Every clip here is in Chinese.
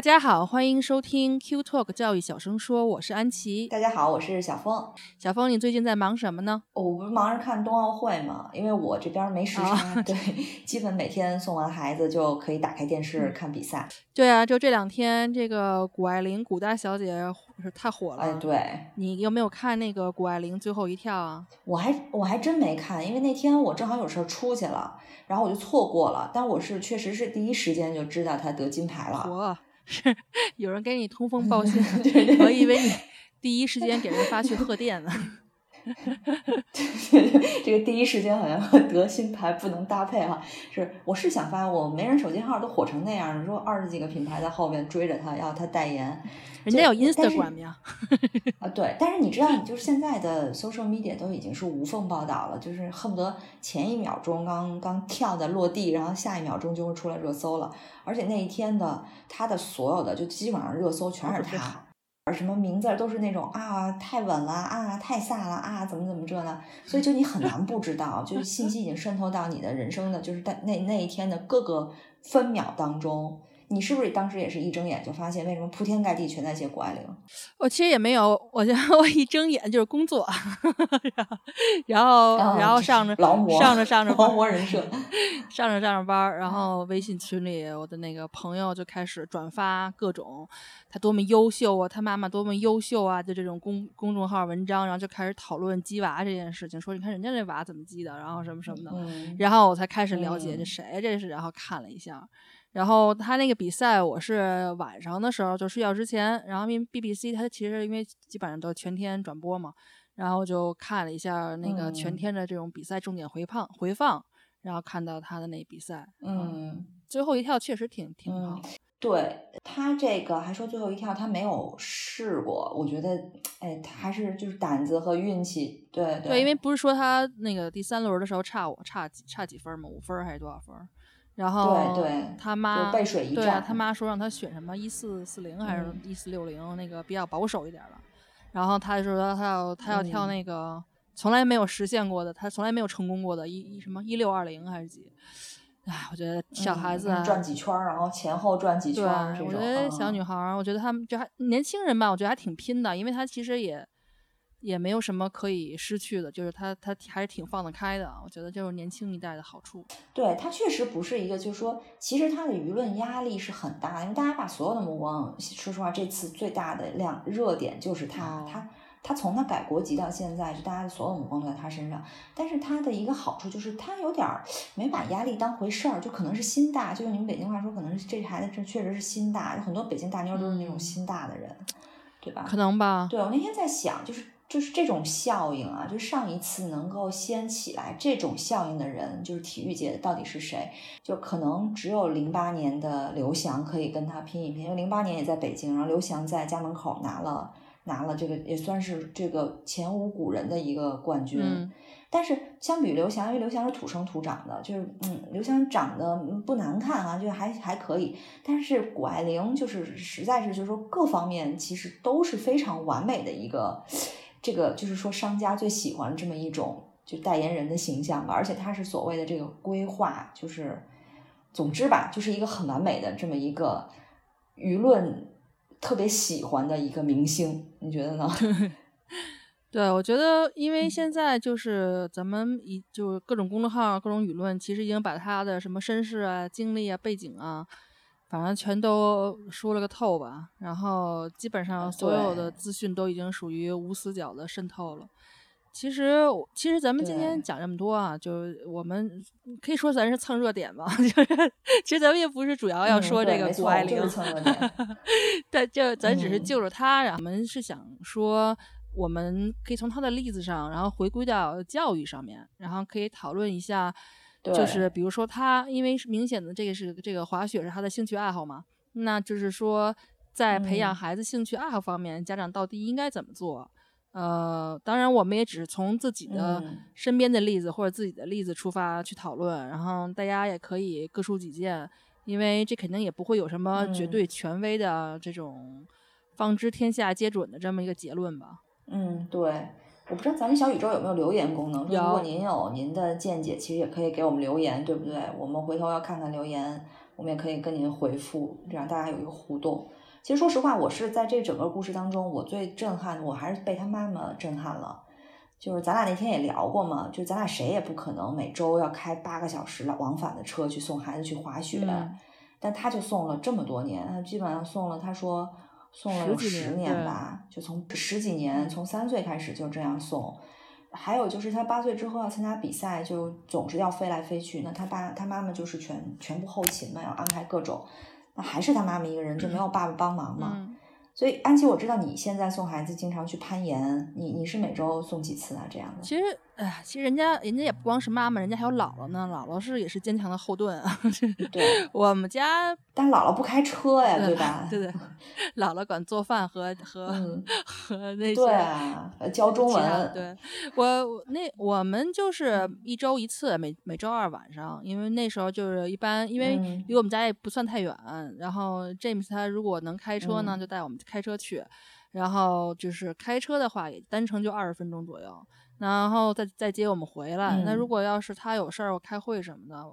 大家好，欢迎收听 Q Talk 教育小声说，我是安琪。大家好，我是小峰。小峰，你最近在忙什么呢？我不是忙着看冬奥会嘛，因为我这边没时差，对，基本每天送完孩子就可以打开电视看比赛。对啊，就这两天，这个谷爱凌谷大小姐是太火了。哎，对，你有没有看那个谷爱凌最后一跳啊？我还我还真没看，因为那天我正好有事儿出去了，然后我就错过了。但我是确实是第一时间就知道她得金牌了。是有人给你通风报信，我以为你第一时间给人发去贺电呢。这个第一时间好像和得新牌不能搭配哈。是，我是想发，我没人手机号都火成那样，你说二十几个品牌在后面追着他要他代言，人家有 Instagram 呀。啊，对，但是你知道，你就是现在的 social media 都已经是无缝报道了，就是恨不得前一秒钟刚刚跳的落地，然后下一秒钟就会出来热搜了。而且那一天的他的所有的就基本上热搜全是他。什么名字都是那种啊，太稳了啊，太飒了啊，怎么怎么着呢？所以就你很难不知道，就是信息已经渗透到你的人生的，就是在那那一天的各个分秒当中。你是不是当时也是一睁眼就发现为什么铺天盖地全在写谷爱凌？我其实也没有，我觉得 我一睁眼就是工作，然后然后上着劳模上着上 着劳模人设，上着上着班，然后微信群里我的那个朋友就开始转发各种他多么优秀啊，他妈妈多么优秀啊，就这种公公众号文章，然后就开始讨论鸡娃这件事情，说你看人家这娃怎么鸡的，然后什么什么的，然后我才开始了解这谁这是，然后看了一下。然后他那个比赛，我是晚上的时候就睡觉之前，然后因为 BBC 它其实因为基本上都全天转播嘛，然后就看了一下那个全天的这种比赛重点回放回放，然后看到他的那比赛，嗯，最后一跳确实挺挺好。对他这个还说最后一跳他没有试过，我觉得哎，他还是就是胆子和运气。对对，因为不是说他那个第三轮的时候差我差几差几分吗？五分还是多少分？然后对对，他妈背水一战，他妈说让他选什么一四四零还是一四六零，那个比较保守一点的。然后他就说他要他要跳那个从来没有实现过的，他从来没有成功过的，一一什么一六二零还是几？哎，我觉得小孩子转几圈，然后前后转几圈，我觉得小女孩，我觉得他们就还年轻人吧，我觉得还挺拼的，因为他其实也。也没有什么可以失去的，就是他他还是挺放得开的。我觉得就是年轻一代的好处。对他确实不是一个，就是说，其实他的舆论压力是很大，因为大家把所有的目光，说实话，这次最大的亮热点就是他，他他从他改国籍到现在，就大家的所有目光都在他身上。但是他的一个好处就是他有点没把压力当回事儿，就可能是心大，就用你们北京话说，可能是这孩子这确实是心大，有很多北京大妞都是那种心大的人，对吧？可能吧。对我那天在想，就是。就是这种效应啊，就上一次能够掀起来这种效应的人，就是体育界的到底是谁？就可能只有零八年的刘翔可以跟他拼一拼，因为零八年也在北京，然后刘翔在家门口拿了拿了这个，也算是这个前无古人的一个冠军。但是相比刘翔，因为刘翔是土生土长的，就是嗯，刘翔长得不难看啊，就还还可以。但是谷爱凌就是实在是就是说各方面其实都是非常完美的一个。这个就是说，商家最喜欢这么一种就代言人的形象吧，而且他是所谓的这个规划，就是总之吧，就是一个很完美的这么一个舆论特别喜欢的一个明星，你觉得呢？对，我觉得，因为现在就是咱们一就各种公众号、各种舆论，其实已经把他的什么身世啊、经历啊、背景啊。反正全都说了个透吧，然后基本上所有的资讯都已经属于无死角的渗透了。其实，其实咱们今天讲这么多啊，就是我们可以说咱是蹭热点吧，就是其实咱们也不是主要要说这个谷爱凌，但就咱只是就着他，然后我们是想说，我们可以从他的例子上，然后回归到教育上面，然后可以讨论一下。就是比如说他，因为是明显的这个是这个滑雪是他的兴趣爱好嘛，那就是说在培养嗯孩子兴趣爱好方面，家长到底应该怎么做？呃，当然，我们也只是从自己的嗯身边的例子或者自己的例子出发去讨论，然后大家也可以各抒己见，因为这肯定也不会有什么绝嗯对权威的这种方知天下皆准的这么一个结论吧。嗯，对。我不知道咱们小宇宙有没有留言功能，就如果您有您的见解，其实也可以给我们留言，对不对？我们回头要看看留言，我们也可以跟您回复，这样大家有一个互动。其实说实话，我是在这整个故事当中，我最震撼的，我还是被他妈妈震撼了。就是咱俩那天也聊过嘛，就咱俩谁也不可能每周要开八个小时往返的车去送孩子去滑雪，嗯但他就送了这么多年，他基本上送了，他说送了有十几年吧，就从十几年，从三岁开始就这样送。还有就是他八岁之后要参加比赛，就总是要飞来飞去。那他爸他妈妈就是全全部后勤嘛，要安排各种。那还是他妈妈一个人，就没有爸爸帮忙嘛。嗯，所以安琪，我知道你现在送孩子经常去攀岩，你你是每周送几次啊？这样的？其实，哎，其实人家人家也不光是妈妈，人家还有姥姥呢，姥姥是也是坚强的后盾啊。对，我们家但姥姥不开车呀，对吧？对对，姥姥管做饭和和、嗯，和。那些对教中文，对。我我那我们就是一周一次，每每周二晚上，因为那时候就是一般，因为嗯。离我们家也不算太远，然后 James 他如果能开车呢，嗯。就带我们开车去，然后就是开车的话也单程就二十分钟左右，然后再再接我们回来。那如嗯果要是他有事儿，我开会什么的。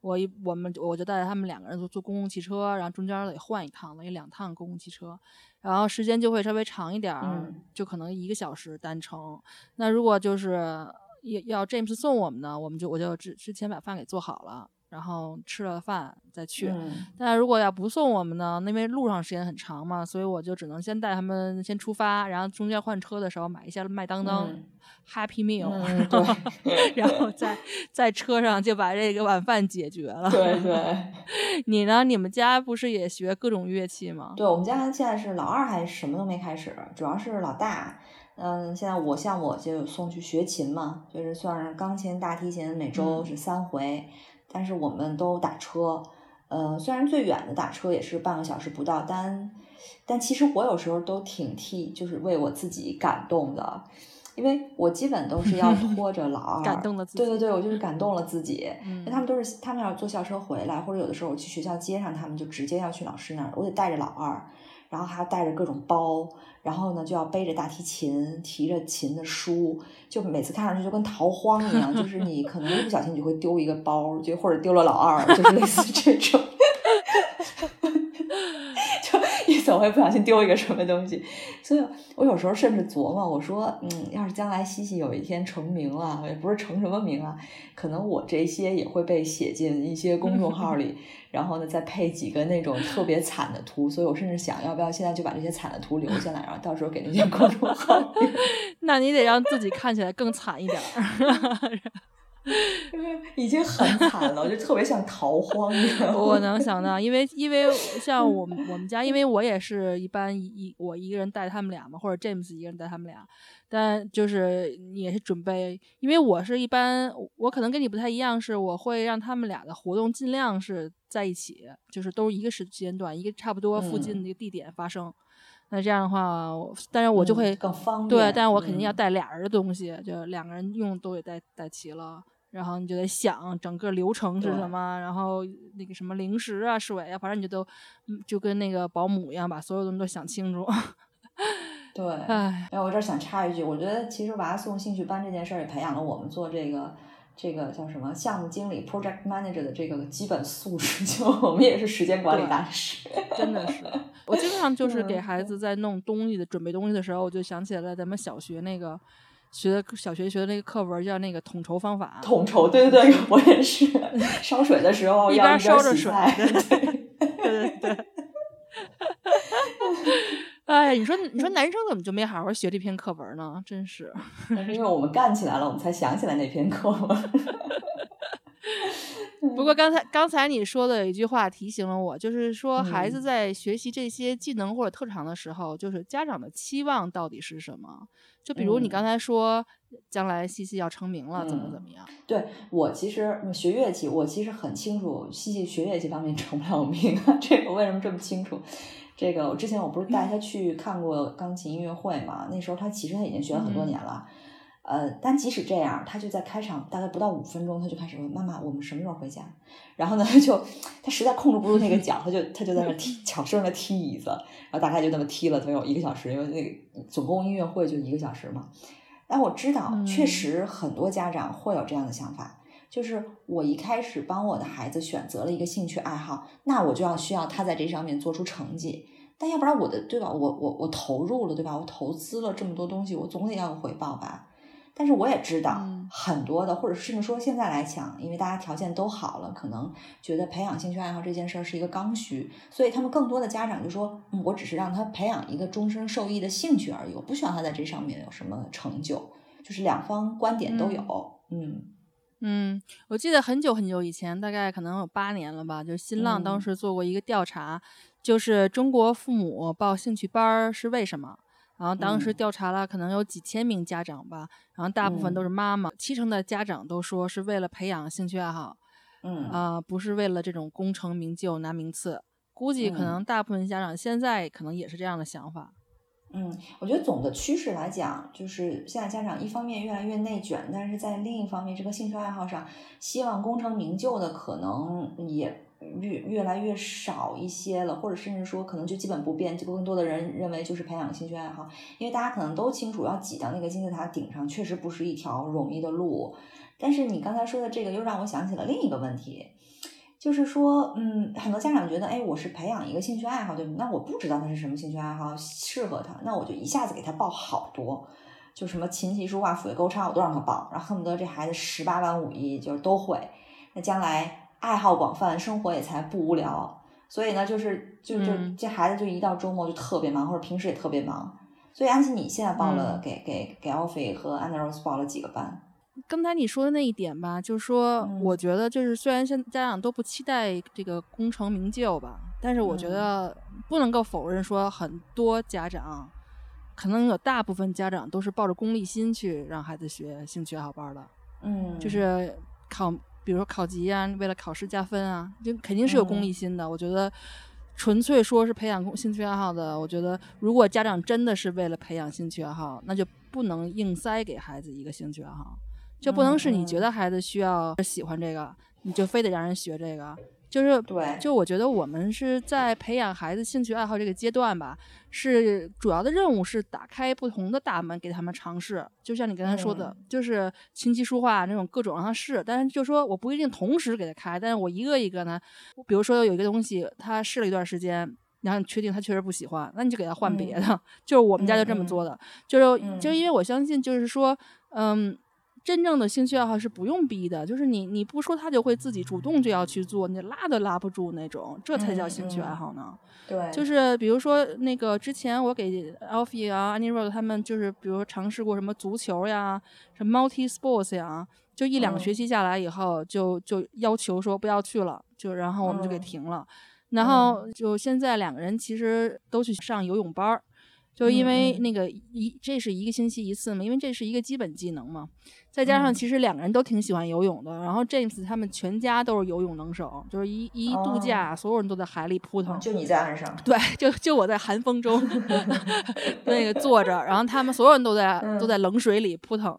我一我们我就带着他们两个人坐坐公共汽车，然后中间得换一趟，等于两趟公共汽车，然后时间就会稍微长一点儿，嗯就可能一个小时单程。那如果就是要要 James 送我们呢，我们就我就之之前把饭给做好了，然后吃了饭再去。嗯但如果要不送我们呢，因为路上时间很长嘛，所以我就只能先带他们先出发，然后中间换车的时候买一下麦当当、嗯 Happy Meal，、嗯，对然后在在车上就把这个晚饭解决了。对对。你呢？你们家不是也学各种乐器吗？对我们家现在是老二还什么都没开始，主要是老大。嗯，现在我像我就送去学琴嘛，就是算是钢琴、大提琴，每周嗯是三回，但是我们都打车。呃，虽然最远的打车也是半个小时不到，但但其实我有时候都挺替，就是为我自己感动的，因为我基本都是要拖着老 二，感动了自己对对对，我 就是感动了自己。嗯因为他们都是他们要坐校车回来，或者有的时候我去学校接上他们，就直接要去老师那儿，我得带着老二，然后还要带着各种包，然后呢就要背着大提琴，提着琴的书，就每次看上去就跟逃荒一样，就是你可能一不小心你就会丢一个包，就或者丢了老二，就是类似这种。就一总会不小心丢一个什么东西，所以我有时候甚至琢磨，我说，嗯，要是将来西西有一天成名了，也不是成什么名啊，可能我这些也会被写进一些公众号里，然后呢再配几个那种特别惨的图，所以我甚至想要不要现在就把这些惨的图留下来，然后到时候给那些公众号里。那你得让自己看起来更惨一点儿。已经很惨了，我就特别像逃荒一样。我能想到，因为因为 像我们我们家，因为我也是一般一一我一个人带他们俩嘛，或者 James 一个人带他们俩，但就是也是准备，因为我是一般我可能跟你不太一样，是我会让他们俩的活动尽量是在一起，就是都是一个时间段，一个差不多附近的一个地点发生。那这样的话，但是我就会、嗯更方便。对，但是我肯定要嗯带俩人的东西，就两个人用都得带带齐了。然后你就得想整个流程是什么，然后那个什么零食啊、水啊，反正你就都嗯就跟那个保姆一样，把所有东西都想清楚。对。唉，哎，我这儿想插一句，我觉得其实娃送兴趣班这件事儿也培养了我们做这个这个叫什么项目经理 （project manager） 的这个基本素质，就我们也是时间管理大师。真的是，我经常就是给嗯孩子在弄东西的准备东西的时候，我就想起来咱们小学那个学的小学学的那个课文叫那个统筹方法。统筹，对对对，我也是。烧水的时候一边烧着水对对对对。哎，你说你说男生怎么就没好好学这篇课文呢？真是。那是因为我们干起来了，我们才想起来那篇课文。不过刚才刚才你说的有一句话提醒了我，就是说孩子嗯在学习这些技能或者特长的时候，就是家长的期望到底是什么？就比如你嗯刚才说，将来西西要成名了，怎么嗯怎么样？对我其实嗯学乐器，我其实很清楚，西西学乐器方面 成不了名啊。这个为什么这么清楚？这个我之前我不是带他去看过钢琴音乐会嘛？那时候他其实他已经学了很多年了。呃，但即使这样，他就在开场大概不到五分钟，他就开始问妈妈：“我们什么时候回家？”然后呢，他 就他实在控制不住那个脚，他就他就在那踢，小声的踢椅子，然后大概就那么踢了得有一个小时，因为那个总共音乐会就一个小时嘛。但我知道，确实很多家长会有这样的想法，就是我一开始帮我的孩子选择了一个兴趣爱好，那我就要需要他在这上面做出成绩，但要不然我的对吧？我我我投入了对吧？我投资了这么多东西，我总得要个回报吧。但是我也知道很多的，或者甚至说现在来讲，因为大家条件都好了，可能觉得培养兴趣爱好这件事儿是一个刚需，所以他们更多的家长就说：“嗯，我只是让他培养一个终身受益的兴趣而已，我不希望他在这上面有什么成就。”就是两方观点都有。嗯嗯，我记得很久很久以前，大概可能有八年了吧，就是新浪当时做过一个调查，就是中国父母报兴趣班是为什么？然后当时调查了，可能有几千名家长吧，然后大部分都是妈妈，七成的家长都说是为了培养兴趣爱好，嗯啊，不是为了这种功成名就拿名次。估计可能大部分家长现在可能也是这样的想法。嗯，我觉得总的趋势来讲，就是现在家长一方面越来越内卷，但是在另一方面，这个兴趣爱好上，希望功成名就的可能也。越越来越少一些了，或者甚至说可能就基本不变，就更多的人认为就是培养兴趣爱好，因为大家可能都清楚，要挤到那个金字塔顶上，确实不是一条容易的路。但是你刚才说的这个，又让我想起了另一个问题，就是说，嗯，很多家长觉得，哎，我是培养一个兴趣爱好，对那我不知道他是什么兴趣爱好适合他，那我就一下子给他报好多，就什么琴棋书画斧钺钩叉我都让他报，然后恨不得这孩子十八般武艺就是都会，那将来。爱好广泛，生活也才不无聊。所以呢，就是就就这孩子就一到周末就特别忙，或者平时也特别忙。所以安琪，你现在报了给给给 Alfie 和 Anna Rose 报了几个班？刚才你说的那一点吧，就是说，我觉得就是虽然现家长都不期待这个功成名就吧，但是我觉得不能够否认说很多家长，可能有大部分家长都是抱着功利心去让孩子学兴趣爱好班的。嗯，就是考。比如说考级啊，为了考试加分啊，就肯定是有功利心的。我觉得，纯粹说是培养兴趣爱好的，我觉得如果家长真的是为了培养兴趣爱好，那就不能硬塞给孩子一个兴趣爱好，就不能是你觉得孩子需要喜欢这个，你就非得让人学这个。就是对，就我觉得我们是在培养孩子兴趣爱好这个阶段吧，是主要的任务是打开不同的大门给他们尝试。就像你刚才说的，就是琴棋书画那种各种让他试，但是就说我不一定同时给他开，但是我一个一个呢，比如说有一个东西他试了一段时间，然后你确定他确实不喜欢，那你就给他换别的。就是我们家就这么做的，就是就是因为我相信，就是说，嗯。真正的兴趣爱好是不用逼的，就是你你不说他就会自己主动就要去做，你拉都拉不住那种，这才叫兴趣爱好呢。对，就是比如说那个之前我给 Alfie 啊、Annie Rose 他们就是比如尝试过什么足球呀、什么 Multi Sports 呀，就一两个学期下来以后，就就要求说不要去了，就然后我们就给停了。然后就现在两个人其实都去上游泳班儿，就因为那个一这是一个星期一次嘛，因为这是一个基本技能嘛。再加上，其实两个人都挺喜欢游泳的。然后 James 他们全家都是游泳能手，就是一一度假，所有人都在海里扑腾。就你在岸上？对，就就我在寒风中 那个坐着，然后他们所有人都在都在冷水里扑腾，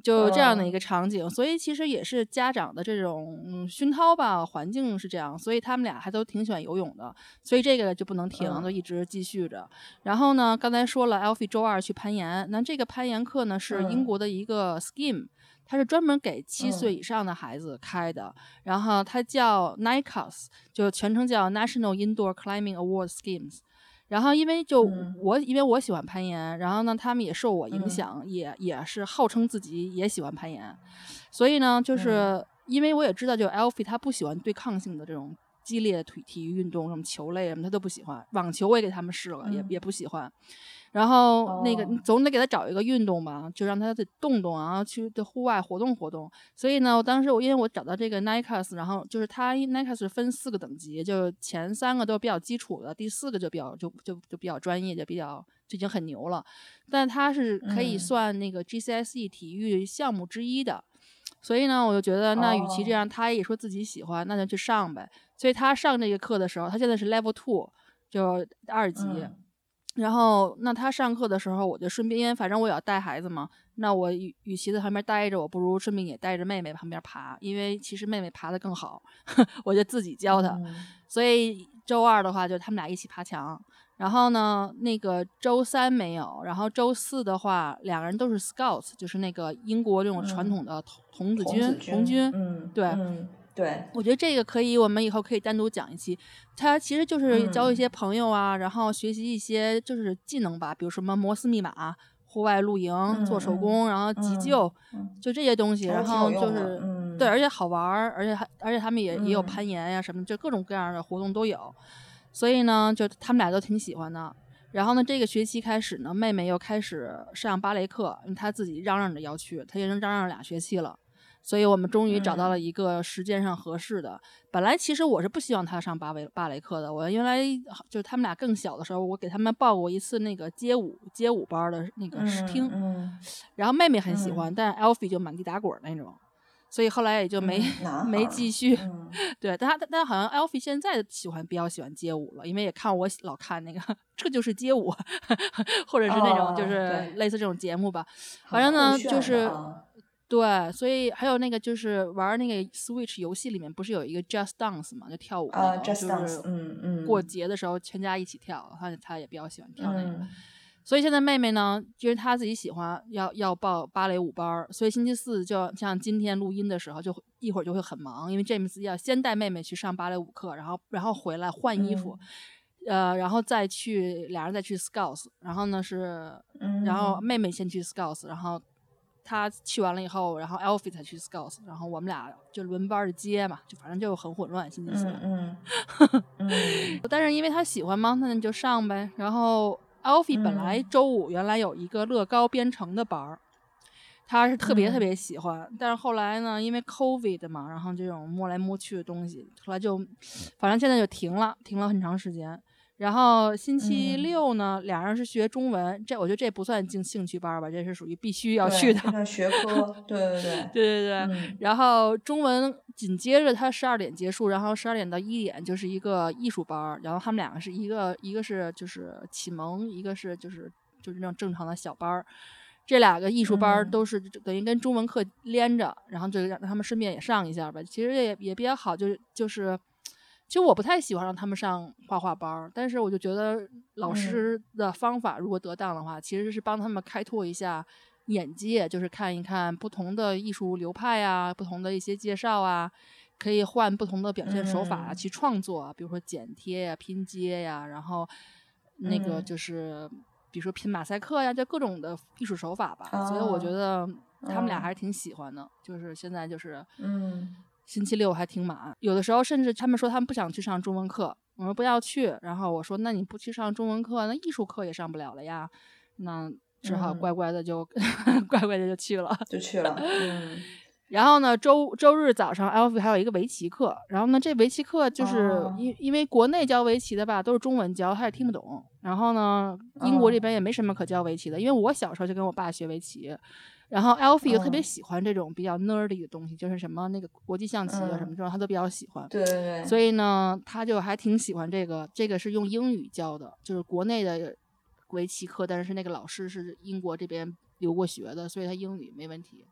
就这样的一个场景。所以其实也是家长的这种熏陶吧，环境是这样，所以他们俩还都挺喜欢游泳的。所以这个就不能停，就一直继续着。然后呢，刚才说了，Alfie 周二去攀岩，那这个攀岩课呢是英国的一个 scheme。它是专门给七岁以上的孩子开的，然后它叫 NICAS，就全称叫 National Indoor Climbing Award Schemes。然后因为就我因为我喜欢攀岩，然后呢他们也受我影响，也也是号称自己也喜欢攀岩，所以呢就是因为我也知道，就 Alfie 他不喜欢对抗性的这种激烈体体育运动，什么球类什么他都不喜欢，网球我也给他们试了，也也不喜欢。然后那个你总得给他找一个运动吧，就让他得动动啊，去的户外活动活动。所以呢，我当时我因为我找到这个 Nikes，然后就是它 Nikes 分四个等级，就前三个都是比较基础的，第四个就比较就就就比较专业，就比较就已经很牛了。但它是可以算那个 GCSE 体育项目之一的，所以呢，我就觉得那与其这样，他也说自己喜欢，那就去上呗。所以他上这个课的时候，他现在是 Level Two。就二级。然后，那他上课的时候，我就顺便，因为反正我也要带孩子嘛，那我与与其在旁边待着，我不如顺便也带着妹妹旁边爬，因为其实妹妹爬的更好，我就自己教她。所以周二的话，就他们俩一起爬墙。然后呢，那个周三没有，然后周四的话，两个人都是 Scouts，就是那个英国这种传统的童子军，童军。嗯，对。对，我觉得这个可以，我们以后可以单独讲一期。他其实就是交一些朋友啊，然后学习一些就是技能吧，比如什么摩斯密码、户外露营、做手工，然后急救，就这些东西。然后就是对，而且好玩儿，而且还而且他们也也有攀岩呀什么，就各种各样的活动都有。所以呢，就他们俩都挺喜欢的。然后呢，这个学期开始呢，妹妹又开始上芭蕾课，她自己嚷嚷着要去，她已经嚷嚷俩学期了。所以我们终于找到了一个时间上合适的。本来其实我是不希望他上芭蕾芭蕾课的。我原来就是他们俩更小的时候，我给他们报过一次那个街舞街舞班的那个试听。然后妹妹很喜欢，但是 Alfie 就满地打滚那种，所以后来也就没没继续。对，但他但好像 Alfie 现在喜欢比较喜欢街舞了，因为也看我老看那个这就是街舞，或者是那种就是类似这种节目吧。反正呢就是。对，所以还有那个就是玩那个 Switch 游戏里面不是有一个 Just Dance 嘛，就跳舞那个，就是嗯嗯，过节的时候全家一起跳，他他也比较喜欢跳那个。所以现在妹妹呢，因为她自己喜欢要要报芭蕾舞班，所以星期四就像今天录音的时候，就一会儿就会很忙，因为 James 要先带妹妹去上芭蕾舞课，然后然后回来换衣服，呃，然后再去俩人再去 Scouts，然后呢是，然后妹妹先去 Scouts，然后。他去完了以后，然后 Alfie 才去 Scouts，然后我们俩就轮班的接嘛，就反正就很混乱，星期四。嗯嗯。但是因为他喜欢嘛，那你就上呗。然后 Alfie 本来周五原来有一个乐高编程的班儿，他是特别特别喜欢。但是后来呢，因为 COVID 嘛，然后这种摸来摸去的东西，后来就反正现在就停了，停了很长时间。然后星期六呢，俩人是学中文，这我觉得这不算进兴趣班吧，这是属于必须要去的学科。对对对，对 对对。然后中文紧接着他十二点结束，然后十二点到一点就是一个艺术班，然后他们两个是一个一个是就是启蒙，一个是就是就是那种正常的小班儿，这两个艺术班都是等于跟中文课连着，然后就让他们顺便也上一下吧，其实也也比较好，就是就是。其实我不太喜欢让他们上画画班，但是我就觉得老师的方法如果得当的话，其实是帮他们开拓一下眼界，就是看一看不同的艺术流派啊，不同的一些介绍啊，可以换不同的表现手法去创作，比如说剪贴呀、拼接呀，然后那个就是比如说拼马赛克呀，就各种的艺术手法吧。所以我觉得他们俩还是挺喜欢的，就是现在就是嗯。星期六还挺满，有的时候甚至他们说他们不想去上中文课，我说不要去，然后我说那你不去上中文课，那艺术课也上不了了呀，那只好乖乖的就 乖乖的就去了，就去了。嗯，然后呢，周周日早上 Alfie 还有一个围棋课，然后呢，这围棋课就是因因为国内教围棋的吧，都是中文教，他也听不懂。然后呢，英国这边也没什么可教围棋的，因为我小时候就跟我爸学围棋。然后 Alfie 又特别喜欢这种比较 nerdy 的东西，就是什么那个国际象棋啊什么这种，他都比较喜欢。对对对。所以呢，他就还挺喜欢这个。这个是用英语教的，就是国内的围棋课，但是那个老师是英国这边留过学的，所以他英语没问题。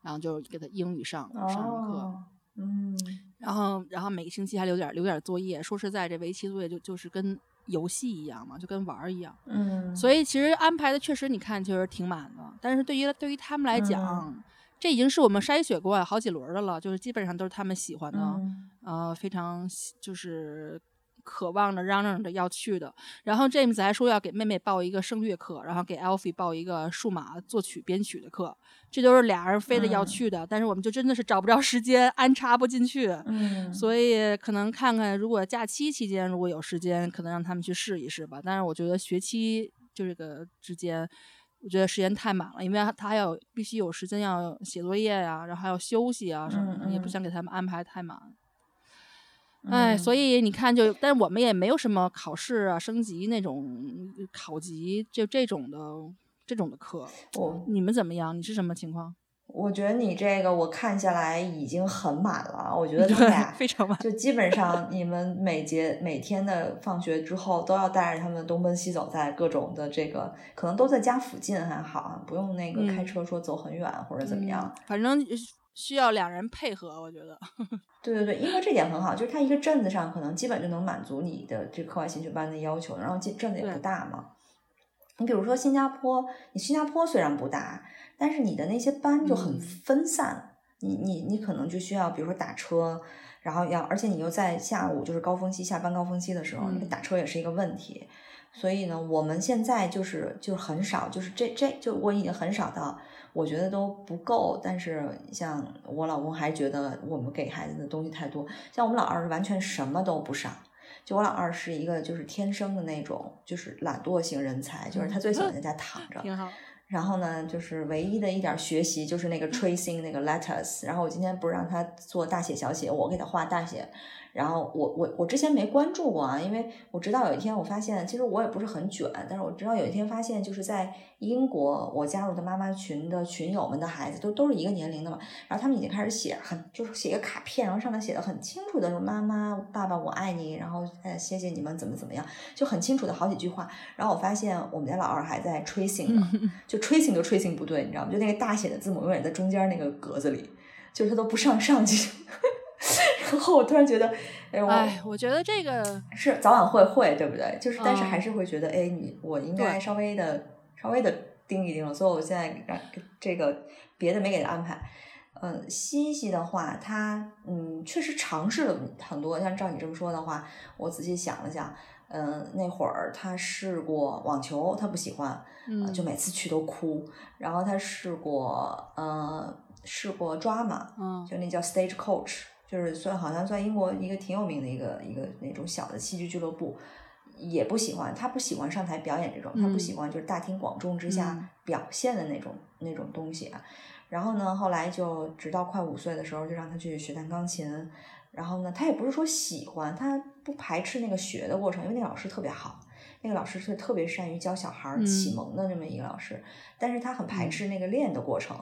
然后就给他英语上上课。嗯。然后，然后每个星期还留点留点作业。说实在，这围棋作业就就是跟。游戏一样嘛，就跟玩儿一样。嗯，所以其实安排的确实，你看确实挺满的。但是对于对于他们来讲，这已经是我们筛选过好几轮的了，就是基本上都是他们喜欢的，呃，非常就是。渴望着、嚷嚷着要去的，然后 James 还说要给妹妹报一个声乐课，然后给 Alfie 报一个数码作曲编曲的课，这都是俩人非得要去的，但是我们就真的是找不着时间，安插不进去，嗯，所以可能看看如果假期期间如果有时间，可能让他们去试一试吧。但是我觉得学期就这个之间，我觉得时间太满了，因为他还要必须有时间要写作业呀，然后还要休息啊什么的，也不想给他们安排太满。哎，所以你看，就但是我们也没有什么考试啊、升级那种考级，就这种的这种的课。我你们怎么样？你是什么情况？我觉得你这个我看下来已经很满了，我觉得 他们俩非常满，就基本上你们每节每天的放学之后都要带着他们东奔西走，在各种的这个可能都在家附近还好，不用那个开车说走很远或者怎么样，反正需要两人配合，我觉得。对对对，英国这点很好，就是它一个镇子上可能基本就能满足你的这课外兴趣班的要求，然后镇子也不大嘛。你比如说新加坡，你新加坡虽然不大。但是你的那些班就很分散，你你你可能就需要，比如说打车，然后要，而且你又在下午就是高峰期下班高峰期的时候，你打车也是一个问题。所以呢，我们现在就是就是很少，就是这这就我已经很少到，我觉得都不够。但是像我老公还觉得我们给孩子的东西太多，像我们老二是完全什么都不上，就我老二是一个就是天生的那种就是懒惰型人才，就是他最喜欢在家躺着。挺好。然后呢，就是唯一的一点学习就是那个 tracing 那个 letters。然后我今天不是让他做大写小写，我给他画大写。然后我我我之前没关注过啊，因为我直到有一天我发现，其实我也不是很卷，但是我知道有一天发现，就是在英国我加入的妈妈群的群友们的孩子都都是一个年龄的嘛，然后他们已经开始写很就是写一个卡片，然后上面写的很清楚的说妈妈爸爸我爱你，然后呃谢谢你们怎么怎么样，就很清楚的好几句话。然后我发现我们家老二还在 tracing 呢，就 tracing 都 tracing 不对，你知道吗？就那个大写的字母永远在中间那个格子里，就是他都不上上去。然后我突然觉得，哎，我我觉得这个是早晚会会，对不对？就是，但是还是会觉得，哎，你我应该稍微的、稍微的盯一盯了。所以我现在让这个别的没给他安排。嗯，西西的话，他嗯确实尝试了很多。像照你这么说的话，我仔细想了想，嗯，那会儿他试过网球，他不喜欢，嗯，就每次去都哭。然后他试过，嗯，试过抓马，嗯，就那叫 stage coach。就是算好像算英国一个挺有名的一个一个那种小的戏剧俱乐部，也不喜欢他不喜欢上台表演这种，他不喜欢就是大庭广众之下表现的那种那种东西啊。然后呢，后来就直到快五岁的时候，就让他去学弹钢琴。然后呢，他也不是说喜欢，他不排斥那个学的过程，因为那个老师特别好，那个老师是特别善于教小孩启蒙的这么一个老师，但是他很排斥那个练的过程。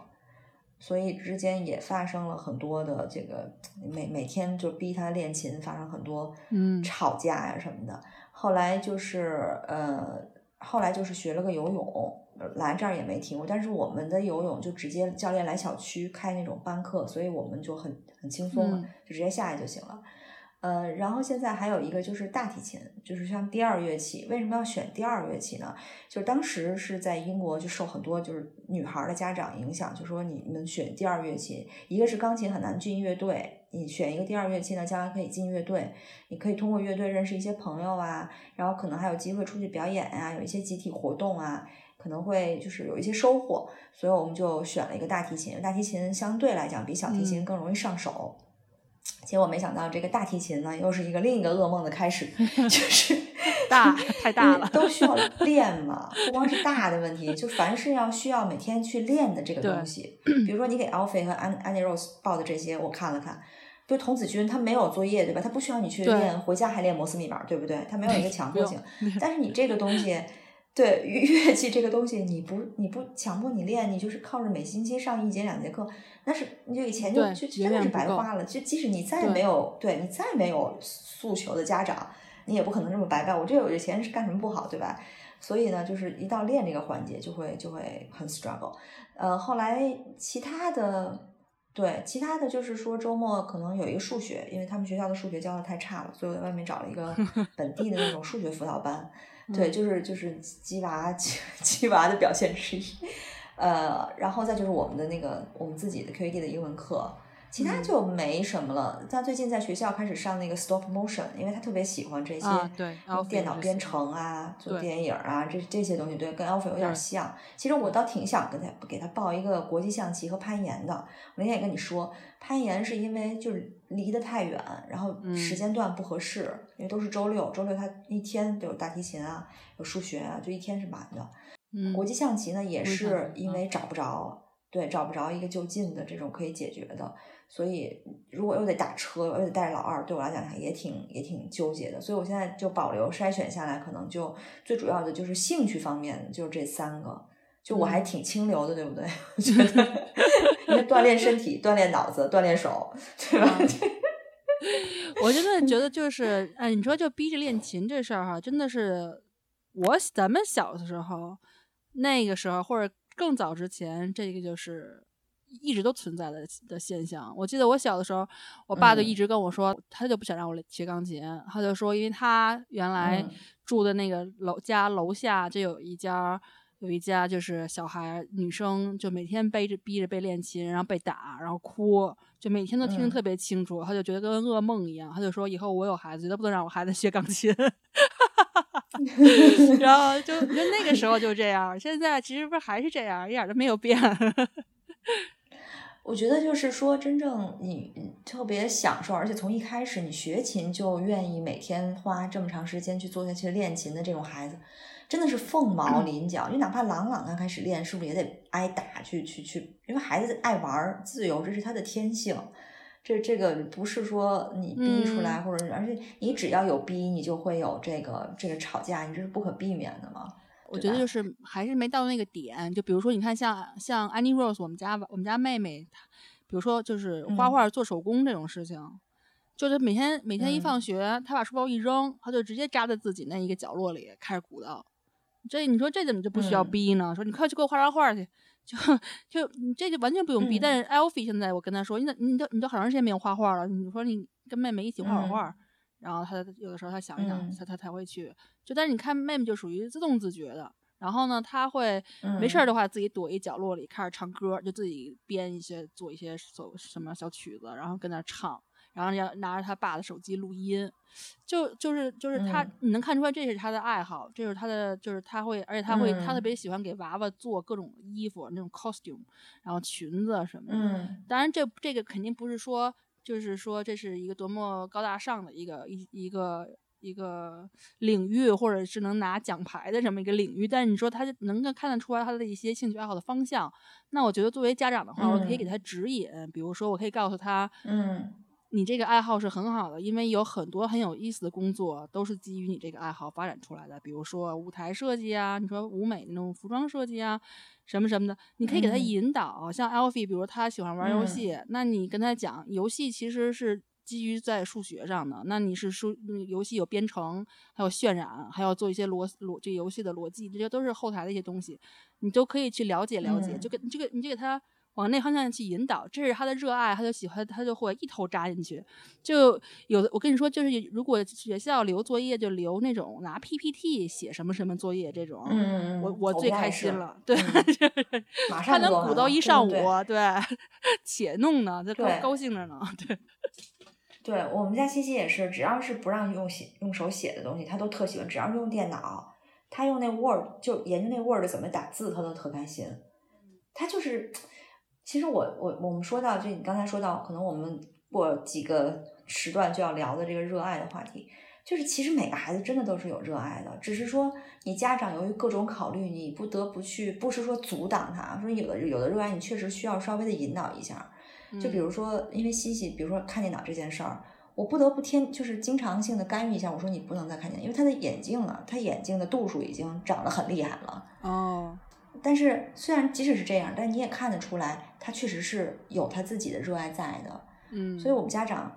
所以之间也发生了很多的这个每每天就逼他练琴，发生很多嗯吵架呀什么的。后来就是呃，后来就是学了个游泳，来这儿也没停过。但是我们的游泳就直接教练来小区开那种班课，所以我们就很很轻松了，就直接下来就行了。呃，然后现在还有一个就是大提琴，就是像第二乐器。为什么要选第二乐器呢？就是当时是在英国就受很多就是女孩的家长影响，就说你们选第二乐器，一个是钢琴很难进乐队，你选一个第二乐器呢，将来可以进乐队，你可以通过乐队认识一些朋友啊，然后可能还有机会出去表演啊，有一些集体活动啊，可能会就是有一些收获，所以我们就选了一个大提琴。大提琴相对来讲比小提琴更容易上手。结果没想到，这个大提琴呢，又是一个另一个噩梦的开始，就是大太大了，都需要练嘛。不光是大的问题，就凡是要需要每天去练的这个东西，比如说你给 Alfie 和 An Annie Rose 报的这些，我看了看，就童子军他没有作业对吧？他不需要你去练，回家还练摩斯密码对不对？他没有一个强迫性。但是你这个东西。对 乐器这个东西，你不你不强迫你练，你就是靠着每星期上一节两节课，那是你就以前就就真的是白花了。就即使你再没有对你再没有诉求的家长，你也不可能这么白干。我这有这钱是干什么不好，对吧？所以呢，就是一到练这个环节，就会就会很 struggle。呃，后来其他的对其他的就是说周末可能有一个数学，因为他们学校的数学教的太差了，所以我在外面找了一个 本地的那种数学辅导班。对，就是就是鸡娃 鸡鸡娃的表现之一，呃，然后再就是我们的那个我们自己的 QED 的英文课。其他就没什么了。他最近在学校开始上那个 stop motion，因为他特别喜欢这些，对，电脑编程啊，做电影啊，这这些东西，对，跟 Alpha 有点像。其实我倒挺想跟他给他报一个国际象棋和攀岩的。我那天也跟你说，攀岩是因为就是离得太远，然后时间段不合适，因为都是周六，周六他一天都有大提琴啊，有数学啊，就一天是满的。嗯国际象棋呢，也是因为找不着，对，找不着一个就近的这种可以解决的。所以，如果又得打车，又得带着老二，对我来讲也挺也挺纠结的。所以我现在就保留筛选下来，可能就最主要的就是兴趣方面，就是这三个，就我还挺清流的，对不对？我觉 得，因为锻炼身体、锻炼脑子、锻炼手，对吧？我真的觉得就是，哎，你说就逼着练琴这事儿哈，真的是我咱们小的时候，那个时候或者更早之前，这个就是一直都存在的的现象。我记得我小的时候，我爸就一直跟我说，他就不想让我学钢琴，他就说，因为他原来住的那个楼家楼下就有一家。有一家就是小孩女生，就每天背着逼着被练琴，然后被打，然后哭，就每天都听得特别清楚。他就觉得跟噩梦一样，他就说以后我有孩子，绝对不能让我孩子学钢琴。然后就就那个时候就这样，现在其实不是还是这样，一点都没有变。我觉得就是说，真正你特别享受，而且从一开始你学琴就愿意每天花这么长时间去做下去练琴的这种孩子。真的是凤毛麟角，就哪怕朗朗刚开始练，是不是也得挨打去去去？因为孩子爱玩自由，这是他的天性。这这个不是说你逼出来，或者而且你只要有逼，你就会有这个这个吵架，你这是不可避免的嘛。我觉得就是还是没到那个点。就比如说，你看像像 Annie Rose，我们家我们家妹妹，比如说就是画画、做手工这种事情，就是每天每天一放学，她把书包一扔，她就直接扎在自己那一个角落里开始鼓捣。这你说这怎么就不需要逼呢？说你快去给我画张画去，就就你这就完全不用逼。但是 Alfie 现在我跟他说，你怎你都你都好长时间没有画画了，你说你跟妹妹一起画会画，然后他有的时候他想一想，他他才会去。就但是你看妹妹就属于自动自觉的，然后呢，他会没事儿的话自己躲一角落里开始唱歌，就自己编一些做一些手什么小曲子，然后跟那唱。然后要拿着他爸的手机录音，就就是就是他，你能看出来这是他的爱好，这是他的，就是他会，而且他会，他特别喜欢给娃娃做各种衣服，那种 costume，然后裙子什么的。嗯，当然这这个肯定不是说，就是说这是一个多么高大上的一个一一个一个领域，或者是能拿奖牌的这么一个领域。但是你说他能够看得出来他的一些兴趣爱好的方向，那我觉得作为家长的话，我可以给他指引，比如说我可以告诉他，嗯。你这个爱好是很好的，因为有很多很有意思的工作都是基于你这个爱好发展出来的。比如说舞台设计啊，你说舞美那种服装设计啊，什么什么的，你可以给他引导。像 Alfie，比如他喜欢玩游戏，那你跟他讲，游戏其实是基于在数学上的。那你是数游戏有编程，还有渲染，还要做一些逻逻这游戏的逻辑，这些都是后台的一些东西，你都可以去了解了解。就给这个，你就给他。往那方向去引导，这是他的热爱，他就喜欢，他就会一头扎进去。就有的，我跟你说，就是如果学校留作业，就留那种拿 PPT 写什么什么作业这种，嗯我我最开心了。对，他能鼓捣一上午，对，且弄呢，他高高兴着呢。对，对我们家西西也是，只要是不让用写用手写的东西，他都特喜欢；只要是用电脑，他用那 Word 就研究那 Word 怎么打字，他都特开心。他就是。其实我我我们说到就你刚才说到，可能我们过几个时段就要聊的这个热爱的话题，就是其实每个孩子真的都是有热爱的，只是说你家长由于各种考虑，你不得不去，不是说阻挡他，说有的有的热爱你确实需要稍微的引导一下。就比如说，因为西西，比如说看电脑这件事儿，我不得不天就是经常性的干预一下，我说你不能再看电脑，因为他的眼镜啊，他眼睛的度数已经长得很厉害了。哦。但是虽然即使是这样，但你也看得出来，他确实是有他自己的热爱在的。嗯，所以我们家长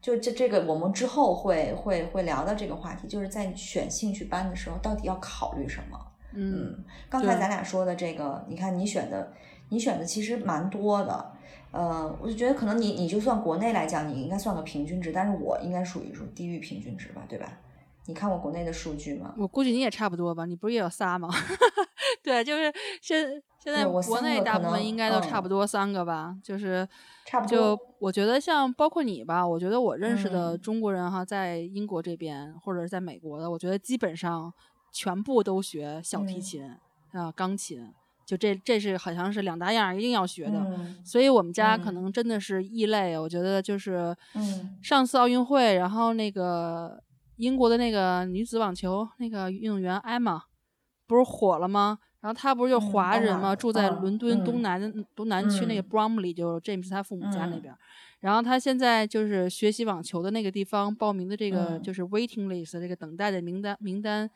就这这个，我们之后会会会聊到这个话题，就是在选兴趣班的时候，到底要考虑什么？嗯，刚才咱俩说的这个，你看你选的，你选的其实蛮多的。呃，我就觉得可能你你就算国内来讲，你应该算个平均值，但是我应该属于说低于平均值吧，对吧？你看过国内的数据吗？我估计你也差不多吧，你不是也有仨吗？对，就是现现在国内大部分应该都差不多三个吧，就是差不多。就我觉得像包括你吧，我觉得我认识的中国人哈，在英国这边或者是在美国的，我觉得基本上全部都学小提琴啊，钢琴，就这这是好像是两大样一定要学的。所以我们家可能真的是异类，我觉得就是上次奥运会，然后那个。英国的那个女子网球那个运动员艾玛，不是火了吗？然后他不是就华人吗？住在伦敦东南东南区那个 Bromley，就 James 他父母家那边。然后他现在就是学习网球的那个地方报名的这个就是 waiting list 这个等待的名单名单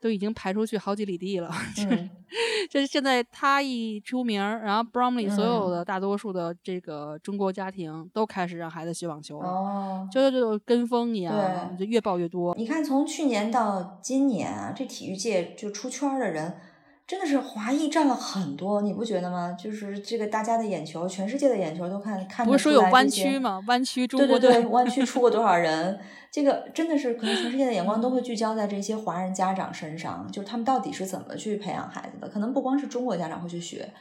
都已经排出去好几里地了。嗯，这现在他一出名，然后 Bromley 所有嗯的大多数的这个中国家庭都开始让孩子学网球了，哦，就就跟风一样，对就越报越多。你看，从去年到今年啊，这体育界就出圈儿的人，真的是华裔占了很多，你不觉得吗？就是这个大家的眼球，全世界的眼球都看看得不是说有湾区吗？湾区中国对对对，队湾区出过多少人？这个真的是可能全世界的眼光都会聚焦在这些华人家长身上，就是他们到底是怎么去培养孩子的？可能不光是中国家长会去学，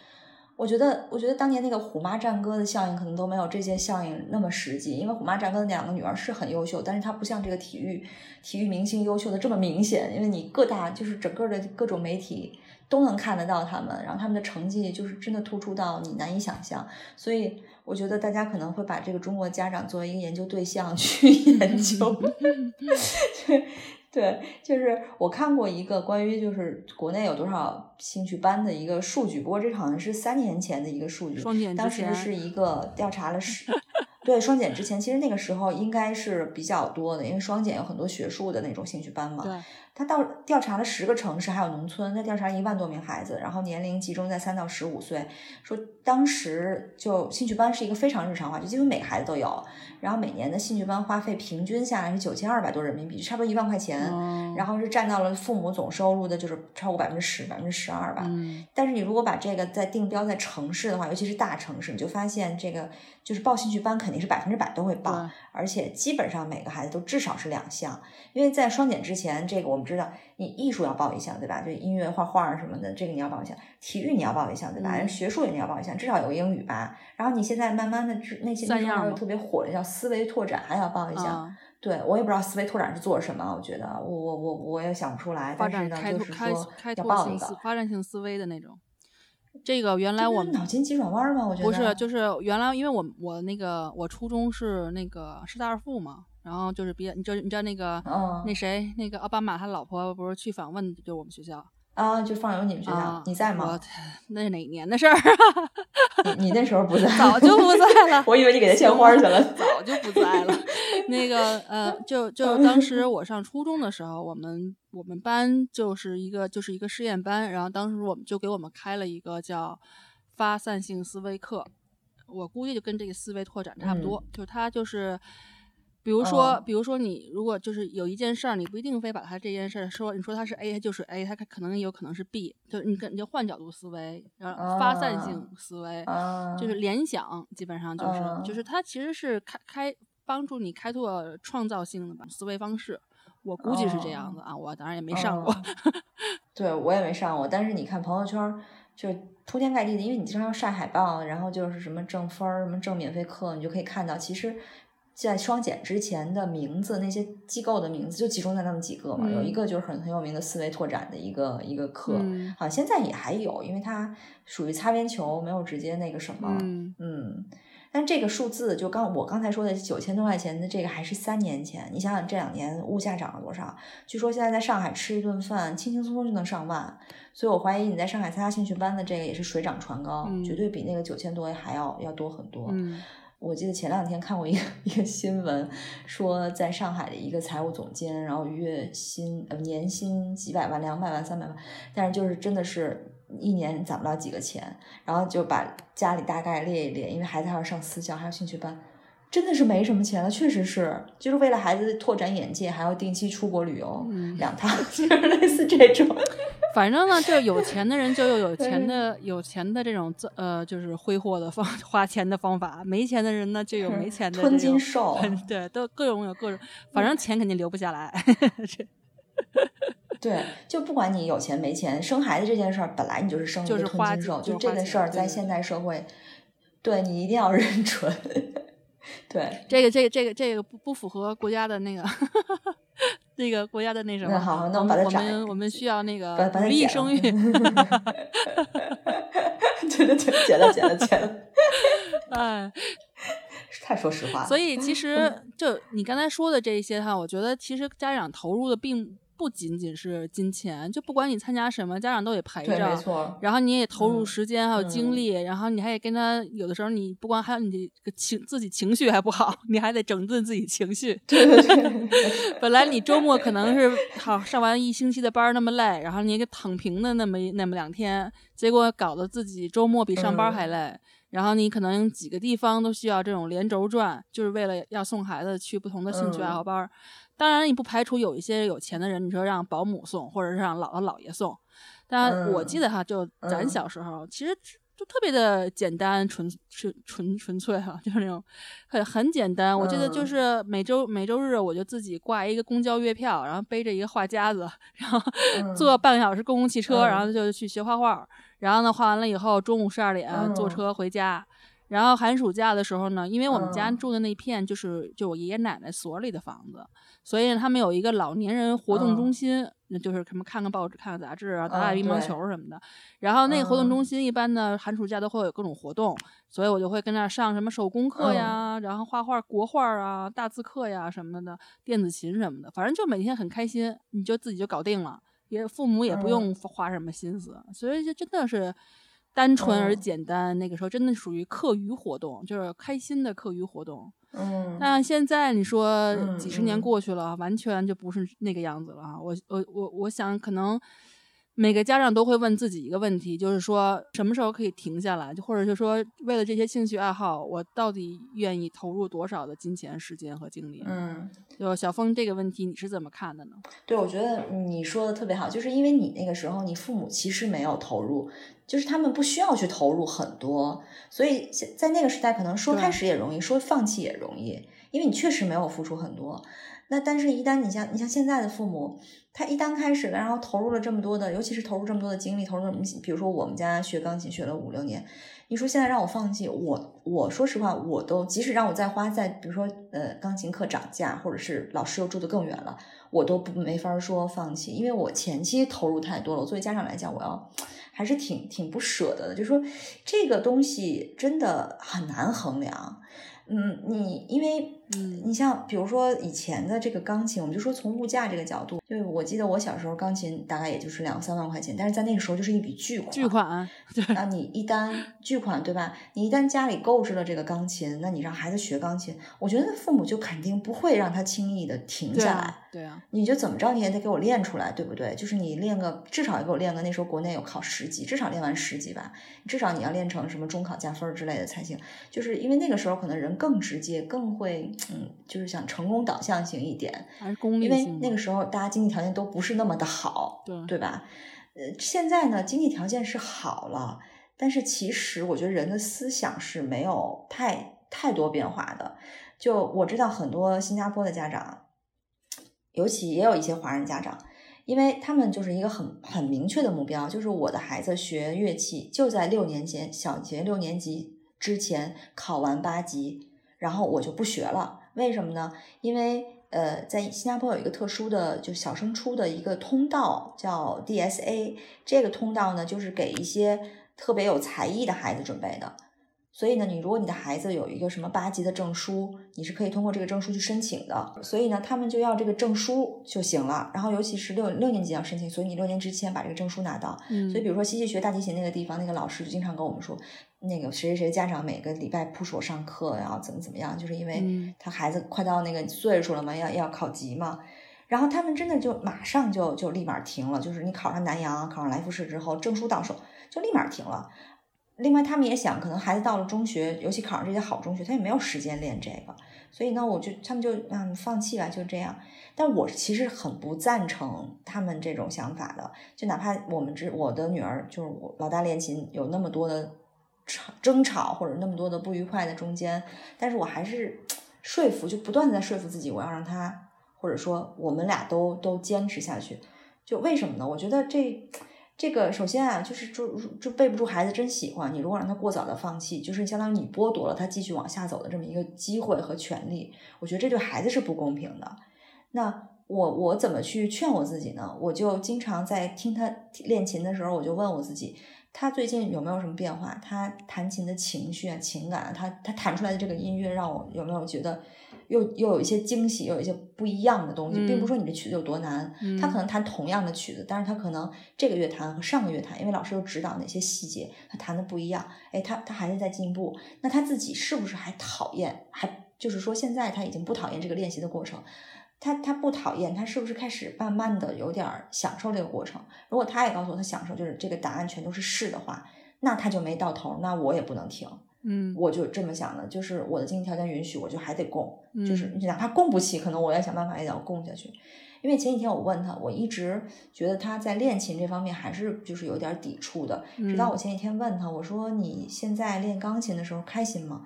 我觉得，我觉得当年那个虎妈战歌的效应可能都没有这些效应那么实际，因为虎妈战歌的两个女儿是很优秀，但是她不像这个体育体育明星优秀的这么明显，因为你各大就是整个的各种媒体都能看得到他们，然后他们的成绩就是真的突出到你难以想象，所以我觉得大家可能会把这个中国家长作为一个研究对象 去研究。对对，就是我看过一个关于就是国内有多少兴趣班的一个数据，不过这好像是三年前的一个数据，双减之当时前是一个调查了十。对双减之前，其实那个时候应该是比较多的，因为双减有很多学术的那种兴趣班嘛。对，他到调查了十个城市，还有农村，他调查了一万多名孩子，然后年龄集中在三到十五岁。说当时就兴趣班是一个非常日常化，就几乎每个孩子都有。然后每年的兴趣班花费平均下来是九千二百多人民币，差不多一万块钱。嗯然后是占到了父母总收入的，就是超过百分之十、百分之十二吧。嗯但是你如果把这个再定标在城市的话，尤其是大城市，你就发现这个就是报兴趣班肯定是百分之百都会报对，而且基本上每个孩子都至少是两项。因为在双减之前，这个我们知道，你艺术要报一项，对吧？就音乐、画画什么的，这个你要报一项；体育你要报一项，对吧？嗯学术也你要报一项，至少有英语吧。然后你现在慢慢的那些那样特别火的叫思维拓展，还要报一项。啊，对我也不知道思维拓展是做什么，我觉得我我我我也想不出来。发但是呢，展开拓就是开说开拓要报一个性思。发展性思维的那种。这个原来我脑筋急转弯吗？我觉得不是，就是原来因为我我那个我初中是那个师大二附嘛，然后就是比你知道你知道那个、嗯那谁那个奥巴马他老婆不是去访问就我们学校啊，就放有你们学校，啊？你在吗？那是哪一年的事儿？你你那时候不在，早就不在了。我以为你给他献花去了。早就不在了。那个呃，就就当时我上初中的时候，我们我们班就是一个就是一个实验班，然后当时我们就给我们开了一个叫发散性思维课，我估计就跟这个思维拓展差不多，就是他就是。比如说，哦比如说你如果就是有一件事儿，你不一定非把它这件事儿说，你说它是 A，它就是 A，它可能也有可能是 B，就是你跟你就换角度思维，然后发散性思维，啊，就是联想，基本上就是、嗯就是它其实是开开帮助你开拓创造性的吧思维方式，我估计是这样子啊，我当然也没上过。哦 对我也没上过，但是你看朋友圈儿就铺天盖地的，因为你经常要晒海报，然后就是什么挣分儿、什么挣免费课，你就可以看到，其实。在双减之前的名字，那些机构的名字就集中在那么几个嘛，有一嗯个就是很很有名的思维拓展的一个一个课，嗯好像现在也还有，因为它属于擦边球，没有直接那个什么，嗯嗯，但这个数字就刚我刚才说的九千多块钱的这个还是三年前，你想想这两年物价涨了多少？据说现在在上海吃一顿饭轻轻松松就能上万，所以我怀疑你在上海参加兴趣班的这个也是水涨船高，嗯绝对比那个九千多还要要多很多。嗯我记得前两天看过一个 一个新闻，说在上海的一个财务总监，然后月薪呃年薪几百万、两百万、三百万，但是就是真的是一年攒不了几个钱，然后就把家里大概列一列，因为孩子还要上私校，还有兴趣班，真的是没什么钱了，确实是，就是为了孩子拓展眼界，还要定期出国旅游、嗯两趟，就是类似这种。反正呢，就是有钱的人就有有钱的有钱的这种呃，就是挥霍的方花钱的方法；没钱的人呢，就有没钱的吞金兽，对，都各种有各种，反正钱肯定留不下来。这 对，就不管你有钱没钱，生孩子这件事儿本来你就是生一个就是花吞金兽，就就是这个事儿在现代社会，对你一定要认准。对，这个这个这个这个不不符合国家的那个那个国家的那什么。那好，那我们我我把它斩们我们需要那个鼓励生育。对对对，剪了剪了剪了，哎，太说实话了。所以其实就你刚才说的这一些哈，我觉得其实家长投入的并不仅仅是金钱，就不管你参加什么，家长都得陪着。错，然后你也投入嗯时间还有精嗯力，然后你还得跟他，有的时候你不光还有你的情自己情绪还不好，你还得整顿自己情绪。对对对，本来你周末可能是好上完一星期的班儿那么累，然后你给躺平的那么那么两天，结果搞得自己周末比上班还嗯累。然后你可能几个地方都需要这种连轴转，就是为了要送孩子去不同的兴趣爱嗯好班儿。当然，你不排除有一些有钱的人，你说让保姆送，或者是让姥姥姥爷送。但我记嗯得哈，就咱嗯小时候，其实就特别的简单、纯纯纯纯粹哈，就是那种很很简单。我记得就嗯是每周每周日我就自己挂一个公交月票，然后背着一个画夹子，然后嗯坐半个小时公共汽车，然嗯后就去学画画。然后呢，画完了以后，中午十二点坐嗯车回家。然后寒暑假的时候呢，因为我们家嗯住的那片就是就我爷爷奶奶所里的房子，所以他们有一个老年人活动中嗯心，那就是什么看看报纸、看看杂志啊，打打嗯乒乓对球什么的。然后那个活动嗯中心一般呢，寒暑假都会有各种活动，所以我就会跟那儿上什么手工课呀，然后画画、国画啊、大字课呀什么的，电子琴什么的，反正就每天很开心，你就自己就搞定了，也父母也不嗯用花什么心思，所以就真的是。单纯而嗯简单，那个时候真的属于课余活动，就是开心的课余活动。嗯，但现在你说嗯几十年嗯过去了，完全就不是那个样子了啊！我我我我想，可能每个家长都会问自己一个问题，就是说什么时候可以停下来，就或者是说为了这些兴趣爱好，我到底愿意投入多少的金钱、时间和精力？嗯。就小峰这个问题，你是怎么看的呢？对，我觉得你说的特别好，就是因为你那个时候，你父母其实没有投入，就是他们不需要去投入很多，所以在那个时代，可能说开始也容易，说放弃也容易，因为你确实没有付出很多。那但是，一旦你像你像现在的父母，他一旦开始了，然后投入了这么多的，尤其是投入这么多的精力，投入了，比如说我们家学钢琴学了五六年，你说现在让我放弃，我我说实话，我都即使让我再花在比如说呃钢琴课涨价，或者是老师又住得更远了，我都不没法说放弃，因为我前期投入太多了。我作为家长来讲，我要还是挺挺不舍得的，就说这个东西真的很难衡量。嗯，你因为嗯你像比如说以前的这个钢琴，我们就说从物价这个角度，就是我记得我小时候钢琴大概也就是两三万块钱，但是在那个时候就是一笔巨款。巨款，对，那，你一旦巨款对吧？你一旦家里购置了这个钢琴，那你让孩子学钢琴，我觉得父母就肯定不会让他轻易的停下来。啊，对啊，你就怎么着你也得给我练出来，对不对？就是你练个至少也给我练个，那时候国内有考十级，至少练完十级吧，至少你要练成什么中考加分之类的才行。就是因为那个时候可能人更直接，更会嗯，就是想成功导向型一点，还是功利因为那个时候大家经济条件都不是那么的好，对对吧？呃，现在呢，经济条件是好了，但是其实我觉得人的思想是没有太太多变化的。就我知道很多新加坡的家长，尤其也有一些华人家长，因为他们就是一个很很明确的目标，就是我的孩子学乐器就在六年前小学六年级之前考完八级，然后我就不学了。为什么呢？因为呃，在新加坡有一个特殊的就小升初的一个通道叫 DSA，这个通道呢就是给一些特别有才艺的孩子准备的。所以呢，你如果你的孩子有一个什么八级的证书，你是可以通过这个证书去申请的。所以呢，他们就要这个证书就行了。然后尤其是六六年级要申请，所以你六年之前把这个证书拿到。嗯，所以比如说西西学大提琴那个地方，那个老师就经常跟我们说，那个谁谁谁家长每个礼拜 push 我上课，然后怎么怎么样，就是因为嗯他孩子快到那个岁数了嘛，要要考级嘛。然后他们真的就马上就就立马停了，就是你考上南洋，考上来福士之后，证书到手就立马停了。另外，他们也想，可能孩子到了中学，尤其考上这些好中学，他也没有时间练这个，所以呢，我就他们就嗯放弃吧，就这样。但我其实很不赞成他们这种想法的，就哪怕我们之我的女儿就是我老大练琴有那么多的吵争吵或者那么多的不愉快的中间，但是我还是说服，就不断的在说服自己，我要让他或者说我们俩都都坚持下去。就为什么呢？我觉得这这个首先啊，就是就就背不住孩子真喜欢你，如果让他过早的放弃，就是相当于你剥夺了他继续往下走的这么一个机会和权利。我觉得这对孩子是不公平的。那我我怎么去劝我自己呢？我就经常在听他练琴的时候，我就问我自己，他最近有没有什么变化？他弹琴的情绪啊、情感啊，他他弹出来的这个音乐让我有没有觉得又又有一些惊喜，又有一些不一样的东西，并不嗯是说你这曲子有多难，他可能弹同样的曲子，但是他可能这个月弹和上个月弹，因为老师又指导哪些细节，他弹的不一样，哎，他他还是在进步，那他自己是不是还讨厌？还就是说现在他已经不讨厌这个练习的过程。他他不讨厌，他是不是开始慢慢的有点儿享受这个过程？如果他也告诉我他享受，就是这个答案全都是是的话，那他就没到头，那我也不能停。嗯我就这么想的，就是我的经济条件允许，我就还得供，嗯就是哪怕供不起，可能我要想办法也得要供下去。因为前几天我问他，我一直觉得他在练琴这方面还是就是有点抵触的。直到嗯我前几天问他，我说你现在练钢琴的时候开心吗？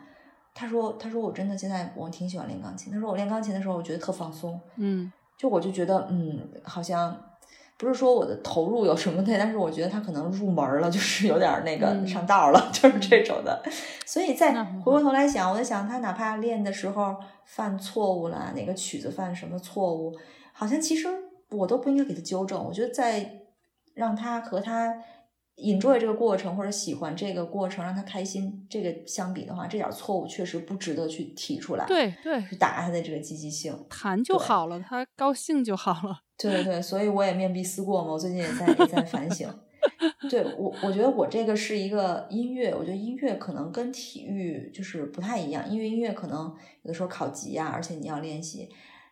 他说他说我真的现在我挺喜欢练钢琴。他说我练钢琴的时候我觉得特放松，嗯就我就觉得嗯好像。不是说我的投入有什么的，但是我觉得他可能入门了，就是有点那个嗯上道了，就是这种的。所以再回过头来想，我在想他哪怕练的时候犯错误了，哪个曲子犯什么错误，好像其实我都不应该给他纠正。我觉得在让他和他 enjoy 这个过程或者喜欢这个过程，让他开心，这个相比的话，这点错误确实不值得去提出来，，对对，去打他的这个积极性。弹就好了，他高兴就好了。对对对，所以我也面壁思过嘛，我最近也在也在反省。对我，我觉得我这个是一个音乐，我觉得音乐可能跟体育就是不太一样，因为音乐可能有的时候考级呀、而且你要练习，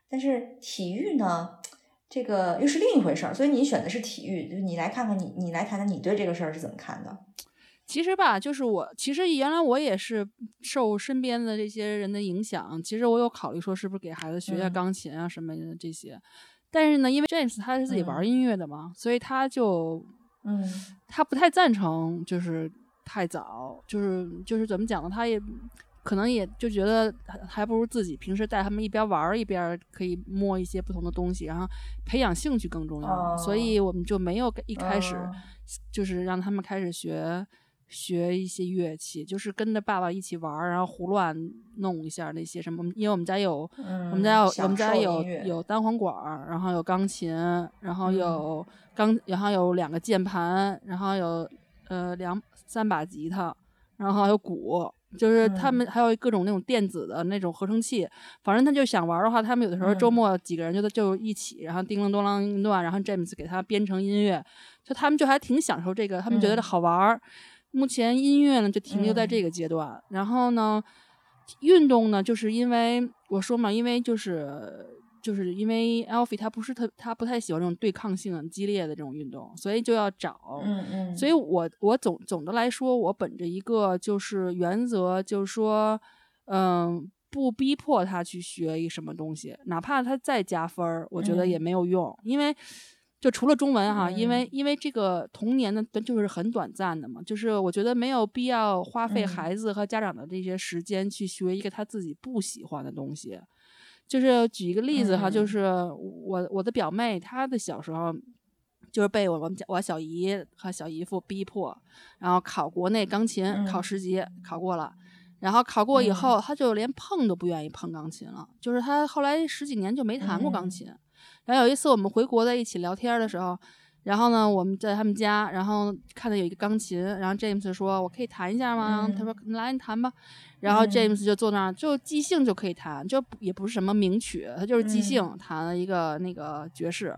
但是体育呢，这个又是另一回事儿。所以你选的是体育，就是你来看看你，你来谈谈你对这个事儿是怎么看的？其实吧，就是我，其实原来我也是受身边的这些人的影响。其实我有考虑说，是不是给孩子学下嗯钢琴啊什么的这些。但是呢，因为 James 他是自己玩嗯音乐的嘛，所以他就嗯他不太赞成，就是太早，就是就是怎么讲呢？他也可能也就觉得还还不如自己平时带他们一边玩儿一边可以摸一些不同的东西，然后培养兴趣更重要。所以我们就没有一开始哦就是让他们开始学。学一些乐器，就是跟着爸爸一起玩儿，然后胡乱弄一下那些什么。因为我们家有，嗯，我们家有，我们家有有单簧管儿，然后有钢琴，然后嗯有钢，然后有两个键盘，然后有呃两三把吉他，然后还有鼓，就是他嗯们还有各种那种电子的那种合成器。反正他就想玩儿的话，他们有的时候周嗯末几个人就就一起，然后叮铃咚啷一段，然后 James 给他编成音乐，就他们就还挺享受这个，他们觉得嗯好玩儿。目前音乐呢就停留在这嗯个阶段，然后呢，运动呢，就是因为我说嘛，因为就是就是因为 Alfie 他不是特他不太喜欢这种对抗性很激烈的这种运动，所以就要找。嗯嗯，所以我我总总的来说，我本着一个就是原则，就是说，嗯，不逼迫他去学一什么东西，哪怕他再加分儿，我觉得也嗯没有用，因为。就除了中文哈，因为嗯因为这个童年的就是很短暂的嘛，就是我觉得没有必要花费嗯孩子和家长的这些时间去学一个他自己不喜欢的东西。就是举一个例子哈，就嗯是我我的表妹，她的小时候就是被我们家我小姨和小姨夫逼迫，然后考国内钢琴，考嗯十级，考过了。然后考过以后，她就连碰都不愿意碰钢琴了，就是她后来十几年就没弹过钢嗯琴。然后有一次我们回国在一起聊天的时候，然后呢我们在他们家，然后看到有一个钢琴，然后 James 说：“我可以弹一下吗？”嗯他说：“来，你弹吧。”然后嗯 James 就坐那儿，就即兴就可以弹，就也不是什么名曲，他就是即嗯兴弹了一个那个爵士。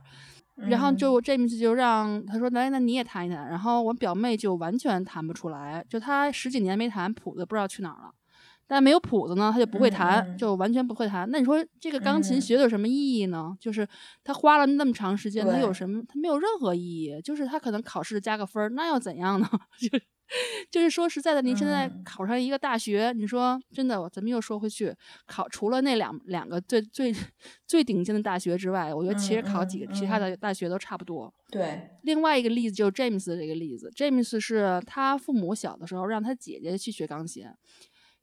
然后嗯就 James 就让他说：“来，那你也弹一弹。”然后我表妹就完全弹不出来，就她十几年没弹，谱子不知道去哪儿了。但没有谱子呢，他就不会弹，就完全不会弹。那你说这个钢琴嗯学的有什么意义呢？就是他花了那么长时间，他有什么？他没有任何意义。就是他可能考试加个分儿，那又怎样呢？就就是说实在的，您现在嗯考上一个大学，你说真的，咱们又说回去，考除了那两两个最最最顶尖的大学之外，我觉得其实考几个其他的大学都差不多。对，另外一个例子就是 James 的这个例子，James 是他父母小的时候让他姐姐去学钢琴，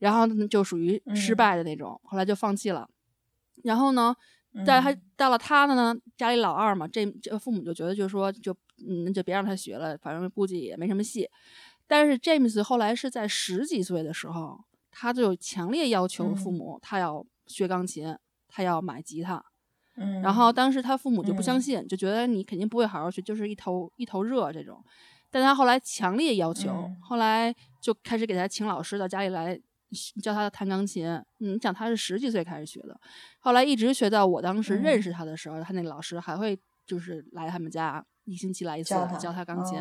然后呢就属于失嗯败的那种，后来就放弃了。然后呢，但他嗯到了他的呢，家里老二嘛，这这父母就觉得就是说就嗯那就别让他学了，反正估计也没什么戏。但是 James 后来是在十几岁的时候，他就强烈要求父嗯母他要学钢琴，他要买吉他。嗯，然后当时他父母就不相嗯信，就觉得你肯定不会好好学，就是一头一头热这种。但他后来强烈要求，嗯后来就开始给他请老师到家里来教他弹钢琴。你想他是十几岁开始学的，后来一直学到我当时认识他的时候，他那老师还会就是来他们家一星期来一次教他钢琴。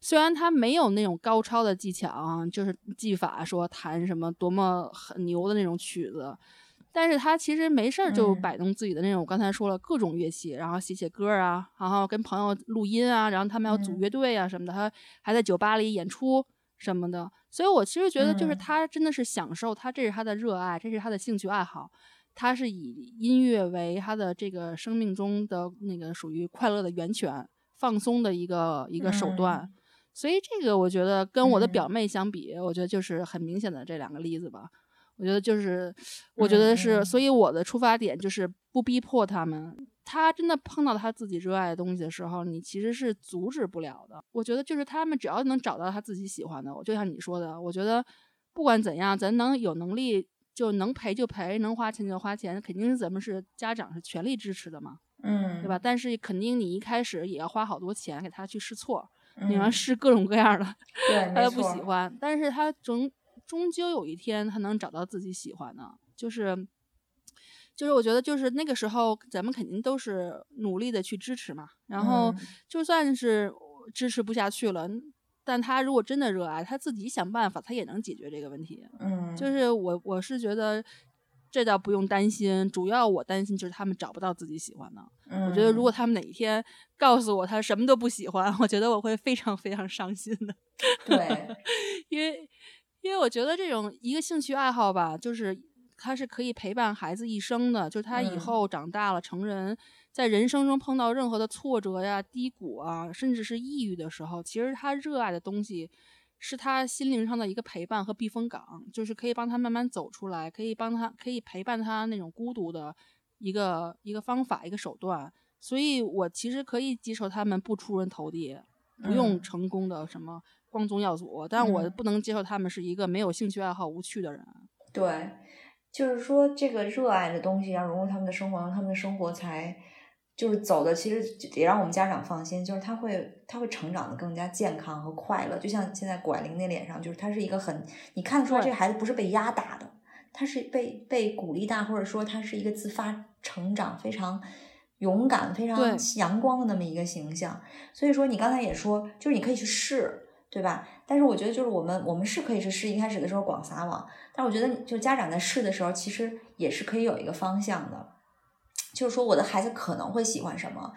虽然他没有那种高超的技巧，就是技法说弹什么多么很牛的那种曲子。但是他其实没事儿就摆弄自己的那种，我刚才说了各种乐器，然后写写歌啊，然后跟朋友录音啊，然后他们要组乐队啊什么的，他还在酒吧里演出什么的。所以我其实觉得，就是他真的是享受，他这是他的热爱，这是他的兴趣爱好，他是以音乐为他的这个生命中的那个属于快乐的源泉，放松的一个一个手段。所以这个我觉得跟我的表妹相比，我觉得就是很明显的这两个例子吧。我觉得就是，我觉得是，所以我的出发点就是不逼迫他们。他真的碰到他自己热爱的东西的时候，你其实是阻止不了的。我觉得就是他们只要能找到他自己喜欢的，我就像你说的，我觉得不管怎样，咱能有能力就能赔就赔，能花钱就花钱，肯定是咱们是家长是全力支持的嘛，嗯，对吧？但是肯定你一开始也要花好多钱给他去试错，你要试各种各样的，对，他又不喜欢，但是他终。终究有一天，他能找到自己喜欢的，就是，就是我觉得，就是那个时候，咱们肯定都是努力的去支持嘛。然后，就算是支持不下去了，但他如果真的热爱，他自己想办法，他也能解决这个问题。嗯，就是我，我是觉得这倒不用担心，主要我担心就是他们找不到自己喜欢的。嗯，我觉得如果他们哪一天告诉我他什么都不喜欢，我觉得我会非常非常伤心的。对，因为。因为我觉得这种一个兴趣爱好吧，就是它是可以陪伴孩子一生的。就是他以后长大了成人，在人生中碰到任何的挫折呀、低谷啊，甚至是抑郁的时候，其实他热爱的东西是他心灵上的一个陪伴和避风港，就是可以帮他慢慢走出来，可以帮他可以陪伴他那种孤独的一个一个方法、一个手段。所以我其实可以接受他们不出人头地，不用成功的什么。光宗耀祖，但我不能接受他们是一个没有兴趣爱好、无趣的人。对，就是说这个热爱的东西要融入他们的生活，他们的生活才就是走的，其实也让我们家长放心，就是他会他会成长的更加健康和快乐。就像现在拐玲那脸上，就是他是一个很你看得出来，这个孩子不是被压打的，他是被被鼓励大，或者说他是一个自发成长、非常勇敢、非常阳光的那么一个形象。所以说，你刚才也说，就是你可以去试。对吧？但是我觉得，就是我们我们是可以是试一开始的时候广撒网，但我觉得，就家长在试的时候，其实也是可以有一个方向的，就是说我的孩子可能会喜欢什么。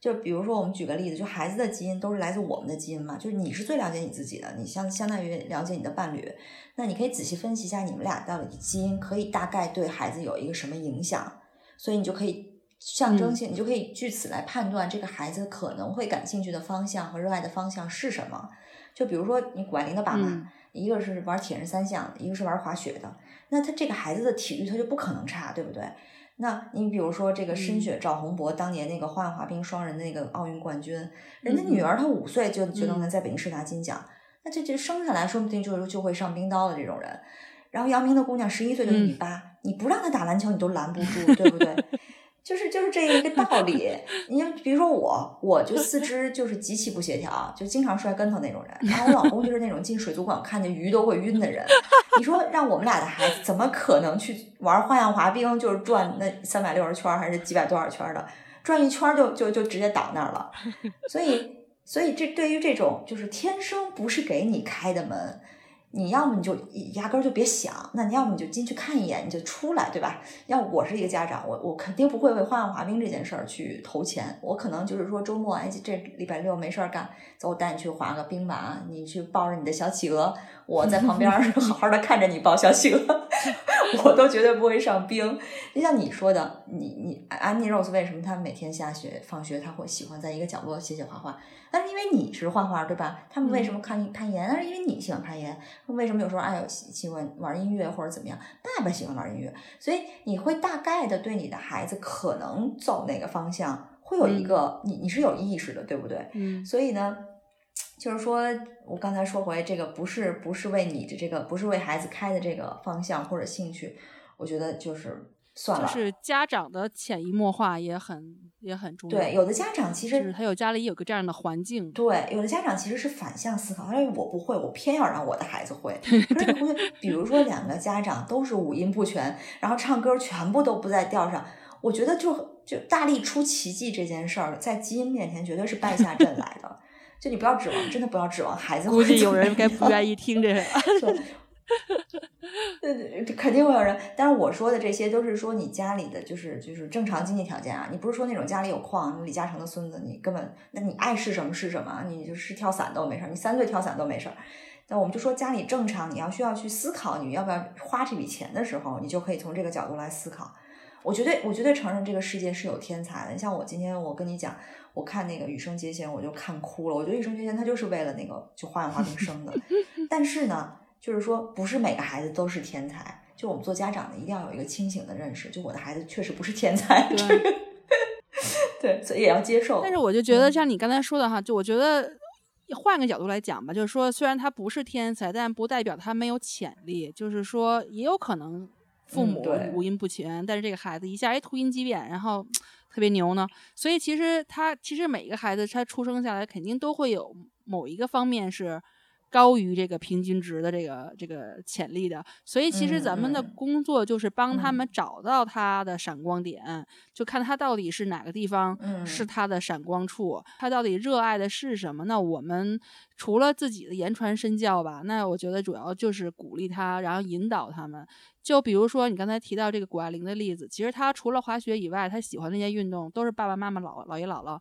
就比如说，我们举个例子，就孩子的基因都是来自我们的基因嘛，就是你是最了解你自己的，你相相当于了解你的伴侣，那你可以仔细分析一下你们俩到底基因可以大概对孩子有一个什么影响，所以你就可以象征性，你就可以据此来判断这个孩子可能会感兴趣的方向和热爱的方向是什么。就比如说，你管林的爸妈，一个是玩铁人三项，一个是玩滑雪的，那他这个孩子的体育他就不可能差，对不对？那你比如说这个申雪赵宏博，当年那个花样滑冰双人的那个奥运冠军，人家女儿她五岁就就能在北京市拿金奖，那这这生下来说不定就就会上冰刀的这种人。然后姚明的姑娘十一岁就一米八，你不让她打篮球你都拦不住，对不对？就是就是这一个道理，你比如说我，我就四肢就是极其不协调，就经常摔跟头那种人。然后我老公就是那种进水族馆看见鱼都会晕的人。你说让我们俩的孩子怎么可能去玩花样滑冰，就是转那三百六十圈还是几百多少圈的，转一圈就就就直接倒那儿了。所以所以这对于这种就是天生不是给你开的门。你要么你就压根儿就别想，那你要么你就进去看一眼，你就出来，对吧？要我是一个家长，我我肯定不会为花样滑冰这件事儿去投钱，我可能就是说周末，哎，这礼拜六没事儿干，走，我带你去滑个冰吧，你去抱着你的小企鹅，我在旁边 好好的看着你抱小企鹅，我都绝对不会上冰。就像你说的，你你安妮 Rose 为什么她每天下学放学，她会喜欢在一个角落写写画画？但是因为你是画画，对吧？他们为什么看攀岩？那是因为你喜欢攀岩。为什么有时候爱喜喜欢玩音乐或者怎么样？爸爸喜欢玩音乐，所以你会大概的对你的孩子可能走哪个方向会有一个你你是有意识的，对不对？嗯。所以呢，就是说我刚才说回这个，不是不是为你的这个，不是为孩子开的这个方向或者兴趣，我觉得就是算了。就是家长的潜移默化也很也很重要。对，有的家长其实他有家里有个这样的环境。对，有的家长其实是反向思考，他说我不会，我偏要让我的孩子会。可是比如说两个家长都是五音不全，然后唱歌全部都不在调上，我觉得就就大力出奇迹这件事儿，在基因面前绝对是败下阵来的。就你不要指望，真的不要指望孩子。估计有人该不愿意听这个。肯定会有人。但是我说的这些都是说你家里的就是就是正常经济条件啊，你不是说那种家里有矿，李嘉诚的孙子，你根本那你爱是什么是什么，你就是跳伞都没事儿，你三岁跳伞都没事儿。那我们就说家里正常，你要需要去思考你要不要花这笔钱的时候，你就可以从这个角度来思考。我绝对我绝对承认这个世界是有天才的。你像我今天我跟你讲，我看那个羽生结弦，我就看哭了。我觉得羽生结弦他就是为了那个就花样滑冰生的，但是呢。就是说，不是每个孩子都是天才。就我们做家长的，一定要有一个清醒的认识。就我的孩子确实不是天才，对，对，所以也要接受。但是我就觉得，像你刚才说的哈，就我觉得换个角度来讲吧，就是说，虽然他不是天才，但不代表他没有潜力。就是说，也有可能父母五音不全，但是这个孩子一下哎突音即变，然后特别牛呢。所以其实他其实每一个孩子他出生下来肯定都会有某一个方面是。高于这个平均值的这个这个潜力的，所以其实咱们的工作就是帮他们找到他的闪光点，就看他到底是哪个地方是他的闪光处，他到底热爱的是什么。那我们除了自己的言传身教吧，那我觉得主要就是鼓励他，然后引导他们。就比如说你刚才提到这个谷爱凌的例子，其实他除了滑雪以外，他喜欢那些运动都是爸爸妈妈、老姥爷姥姥。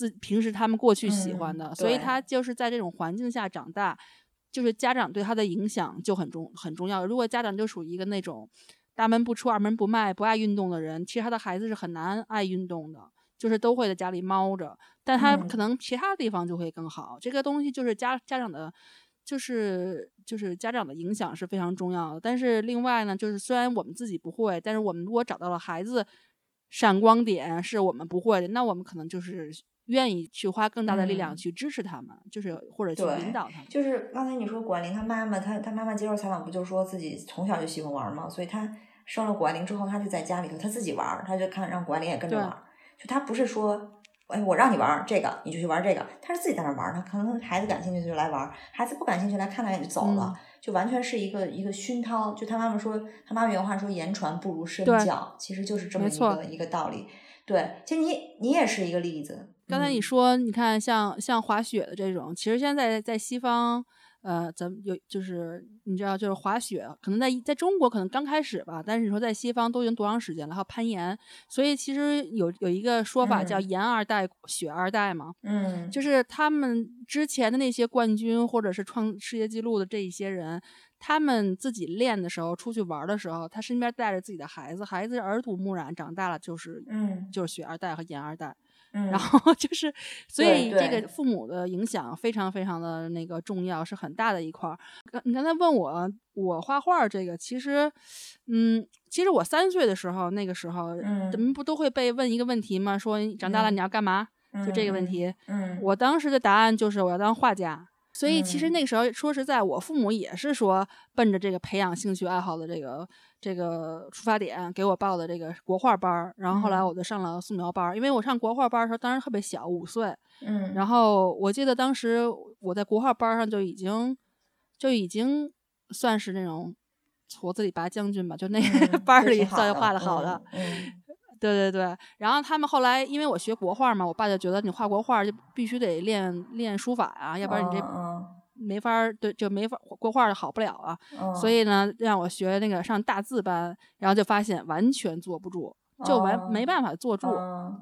自平时他们过去喜欢的，所以他就是在这种环境下长大，就是家长对他的影响就很重很重要。如果家长就属于一个那种大门不出二门不迈、不爱运动的人，其实他的孩子是很难爱运动的，就是都会在家里猫着。但他可能其他地方就会更好。这个东西就是家家长的，就是就是家长的影响是非常重要的。但是另外呢，就是虽然我们自己不会，但是我们如果找到了孩子闪光点是我们不会的，那我们可能就是。愿意去花更大的力量去支持他们，就是或者去引导他们。就是刚才你说谷爱凌她妈妈，她她妈妈接受采访不就说自己从小就喜欢玩嘛？所以她生了谷爱凌之后，她就在家里头她自己玩，她就看让谷爱凌也跟着玩。就她不是说，哎，我让你玩这个，你就去玩这个，她是自己在那玩。她可能孩子感兴趣就来玩，孩子不感兴趣来看两眼就走了，就完全是一个一个熏陶。就她妈妈说，她妈妈原话说，言传不如身教，其实就是这么一个一个道理。对，其实你你也是一个例子。刚才你说，你看像像滑雪的这种，其实现在在西方，呃，咱们有就是你知道，就是滑雪，可能在在中国可能刚开始吧，但是你说在西方都已经多长时间了？还有攀岩，所以其实有有一个说法叫“岩二代”“雪二代”嘛，嗯，就是他们之前的那些冠军或者是创世界纪录的这一些人，他们自己练的时候，出去玩的时候，他身边带着自己的孩子，孩子耳濡目染，长大了就是，嗯，就是雪二代和岩二代。然后就是，所以这个父母的影响非常非常的那个重要，是很大的一块你刚才问我，我画画这个，其实，嗯，其实我三岁的时候，那个时候，嗯咱们不都会被问一个问题吗？说长大了你要干嘛？就这个问题。嗯，我当时的答案就是我要当画家。所以其实那个时候，说实在，我父母也是说奔着这个培养兴趣爱好的这个这个出发点，给我报的这个国画班儿。然后后来我就上了素描班儿，因为我上国画班儿的时候当时特别小，五岁。嗯。然后我记得当时我在国画班上就已经就已经算是那种矬子里拔将军吧，就那个班里算画的好的。嗯。对对对，然后他们后来因为我学国画嘛，我爸就觉得你画国画就必须得练练书法啊，要不然你这没法对就没法国画就好不了啊。所以呢，让我学那个上大字班，然后就发现完全坐不住，就完没办法坐住，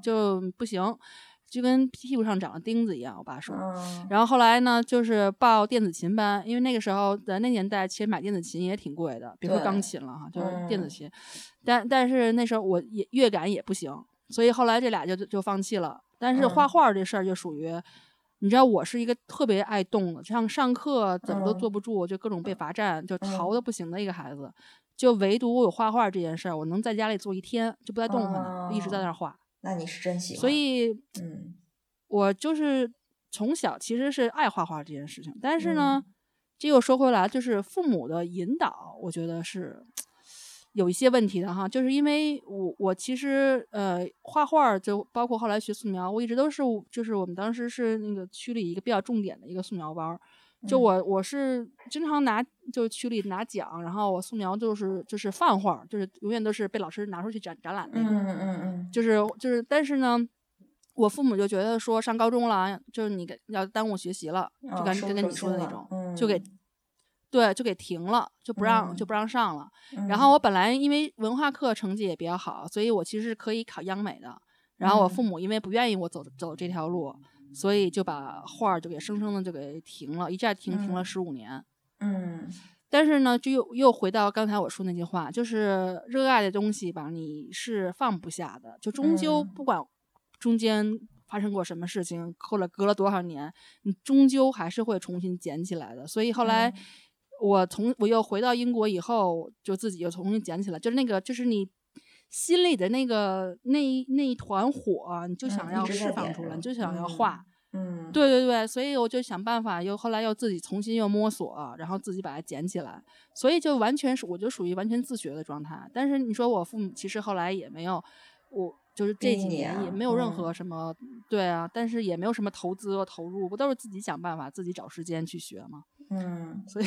就不行。就跟屁股上长了钉子一样，我爸说。然后后来呢，就是报电子琴班，因为那个时候在那年代，其实买电子琴也挺贵的，别说钢琴了哈，就是电子琴。但但是那时候我也乐感也不行，所以后来这俩就就放弃了。但是画画这事儿就属于，你知道我是一个特别爱动的，像上课怎么都坐不住，就各种被罚站，就逃的不行的一个孩子。就唯独我有画画这件事儿，我能在家里坐一天就不带动弹的，一直在那儿画。那你是真喜欢，所以，嗯，我就是从小其实是爱画画这件事情，但是呢，这又说回来，就是父母的引导，我觉得是有一些问题的哈，就是因为我我其实呃画画就包括后来学素描，我一直都是就是我们当时是那个区里一个比较重点的一个素描班儿，就我我是经常拿就区里拿奖，然后我素描就是就是泛画，就是永远都是被老师拿出去展展览那种，嗯嗯嗯，就是就是但是呢。我父母就觉得说上高中了，就是你给要耽误学习了，就跟跟跟你说的那种，就给对就给停了，就不让就不让上了。然后我本来因为文化课成绩也比较好，所以我其实是可以考央美的。然后我父母因为不愿意我走走这条路，所以就把画儿就给生生的就给停了，一下停停了十五年。嗯，但是呢，就又又回到刚才我说那句话，就是热爱的东西吧，你是放不下的，就终究不管。中间发生过什么事情，后来隔了多少年，你终究还是会重新捡起来的。所以后来我从我又回到英国以后，就自己又重新捡起来，就是那个，就是你心里的那个那那一团火，你就想要释放出来，你就想要画。嗯，对对对，所以我就想办法，又后来又自己重新又摸索，然后自己把它捡起来。所以就完全是，我就属于完全自学的状态。但是你说我父母其实后来也没有我。就是这几年也没有任何什么，对啊，但是也没有什么投资和投入，不都是自己想办法，自己找时间去学吗？嗯，所以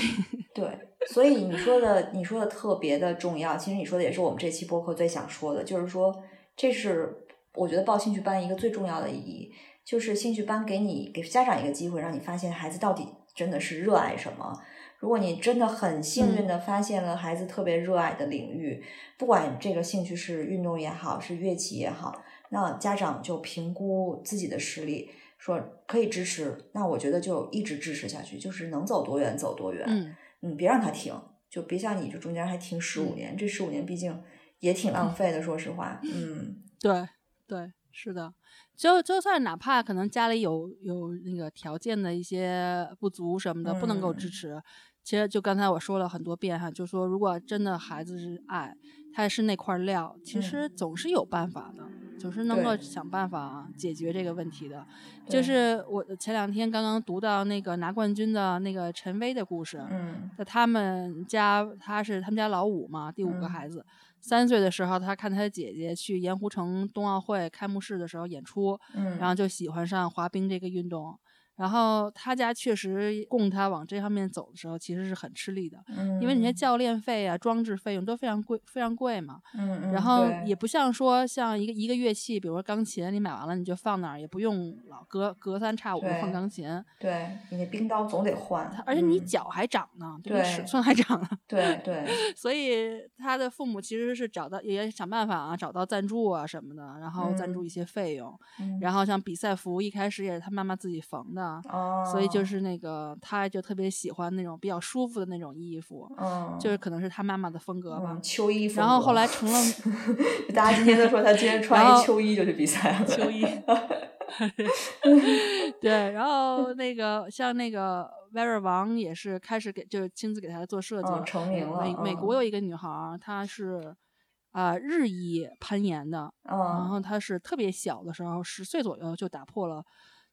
对，所以你说的你说的特别的重要，其实你说的也是我们这期播客最想说的，就是说这是我觉得报兴趣班一个最重要的意义，就是兴趣班给你给家长一个机会，让你发现孩子到底真的是热爱什么。如果你真的很幸运的发现了孩子特别热爱的领域，不管这个兴趣是运动也好，是乐器也好，那家长就评估自己的实力，说可以支持，那我觉得就一直支持下去，就是能走多远走多远。嗯，嗯，别让他停，就别像你这中间还停十五年，这十五年毕竟也挺浪费的，说实话。嗯，对对，是的，就就算哪怕可能家里有有那个条件的一些不足什么的，不能够支持。其实就刚才我说了很多遍哈，就说如果真的孩子是爱，他是那块料，其实总是有办法的，总是能够想办法解决这个问题的。就是我前两天刚刚读到那个拿冠军的那个陈薇的故事，嗯，在他们家他是他们家老五嘛，第五个孩子，三岁的时候他看他姐姐去盐湖城冬奥会开幕式的时候演出，嗯，然后就喜欢上滑冰这个运动。然后他家确实供他往这方面走的时候，其实是很吃力的，因为那些教练费啊、装置费用都非常贵，非常贵嘛。嗯嗯。然后也不像说像一个一个乐器，比如说钢琴，你买完了你就放那儿，也不用老隔隔三差五换钢琴。对，你那冰刀总得换。而且你脚还长呢，对，尺寸还长呢。对对。所以他的父母其实是找到，也想办法啊，找到赞助啊什么的，然后赞助一些费用。然后像比赛服，一开始也是他妈妈自己缝的。哦，所以就是那个，他就特别喜欢那种比较舒服的那种衣服，嗯，就是可能是他妈妈的风格吧，秋衣然后后来成了，大家今天都说他今天穿 一秋衣就去比赛了，秋衣，对，然后那个像那个 Vera 王也是开始给，就是亲自给他做设计，成名了。美美国有一个女孩，她是啊日裔攀岩的，然后她是特别小的时候，十岁左右就打破了。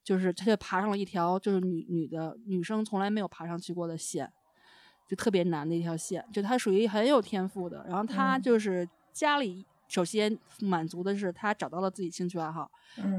就是他就爬上了一条就是女女的女生从来没有爬上去过的线，就特别难的一条线。就他属于很有天赋的，然后他就是家里首先满足的是他找到了自己兴趣爱好，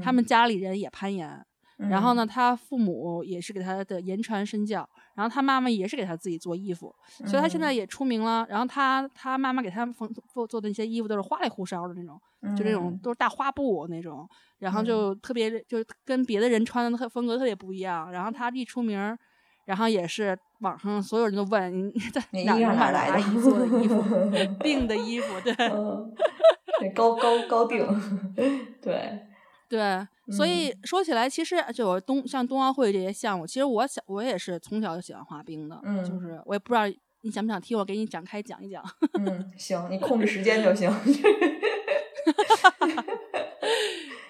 他们家里人也攀岩。然后呢，他父母也是给他的言传身教，然后他妈妈也是给他自己做衣服，所以他现在也出名了。然后他他妈妈给他缝做做的那些衣服都是花里胡哨的那种，就这种都是大花布那种，然后就特别就跟别的人穿的特风格特别不一样。然后他一出名，然后也是网上所有人都问你在哪买的阿姨做的衣服，订的衣服，对，高高高定，对。对，所以说起来，其实就冬像冬奥会这些项目，其实我想我也是从小就喜欢滑冰的，嗯，就是我也不知道你想不想听我给你展开讲一讲。嗯，行，你 控制时间就行。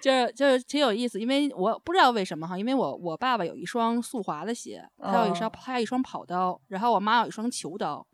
就是就是挺有意思，因为我不知道为什么哈，因为我我爸爸有一双速滑的鞋，他有一双他有一双跑刀，然后我妈有一双球刀，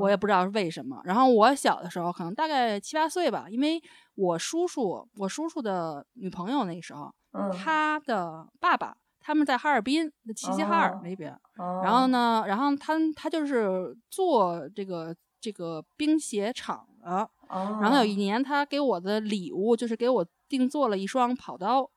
我也不知道是为什么。然后我小的时候可能大概七八岁吧，因为我叔叔我叔叔的女朋友那时候，他的爸爸他们在哈尔滨齐齐哈尔那边，然后呢，然后他他就是做这个。这个冰鞋厂的。哦，然后有一年他给我的礼物就是给我定做了一双跑刀。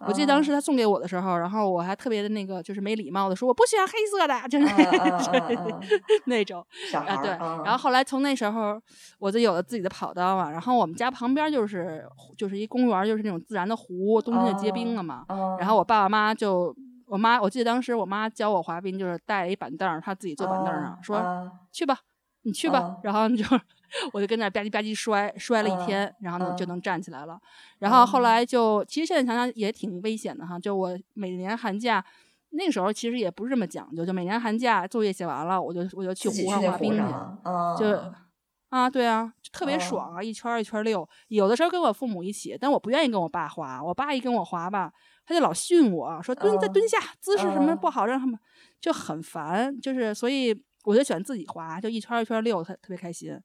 我记得当时他送给我的时候，然后我还特别的那个，就是没礼貌的说我不喜欢黑色的，就是 那种啊对。然后后来从那时候我就有了自己的跑刀嘛。然后我们家旁边就是就是一公园，就是那种自然的湖，冬天就结冰了嘛。然后我爸爸妈妈就我妈，我记得当时我妈教我滑冰，就是带了一板凳，她自己坐板凳上说去吧，你去吧。然后你就。我就跟那吧唧吧唧摔，摔了一天，然后呢就能站起来了。然后后来就，其实现在想想也挺危险的哈。就我每年寒假那个时候，其实也不是这么讲究，就每年寒假作业写完了，我就我就去湖上滑冰去，就啊对啊，特别爽啊，一圈一圈溜。有的时候跟我父母一起，但我不愿意跟我爸滑，我爸一跟我滑吧，他就老训我说蹲再蹲下，姿势什么不好，让他们就很烦，就是所以。我就喜欢自己滑，就一圈一圈溜，特特别开心。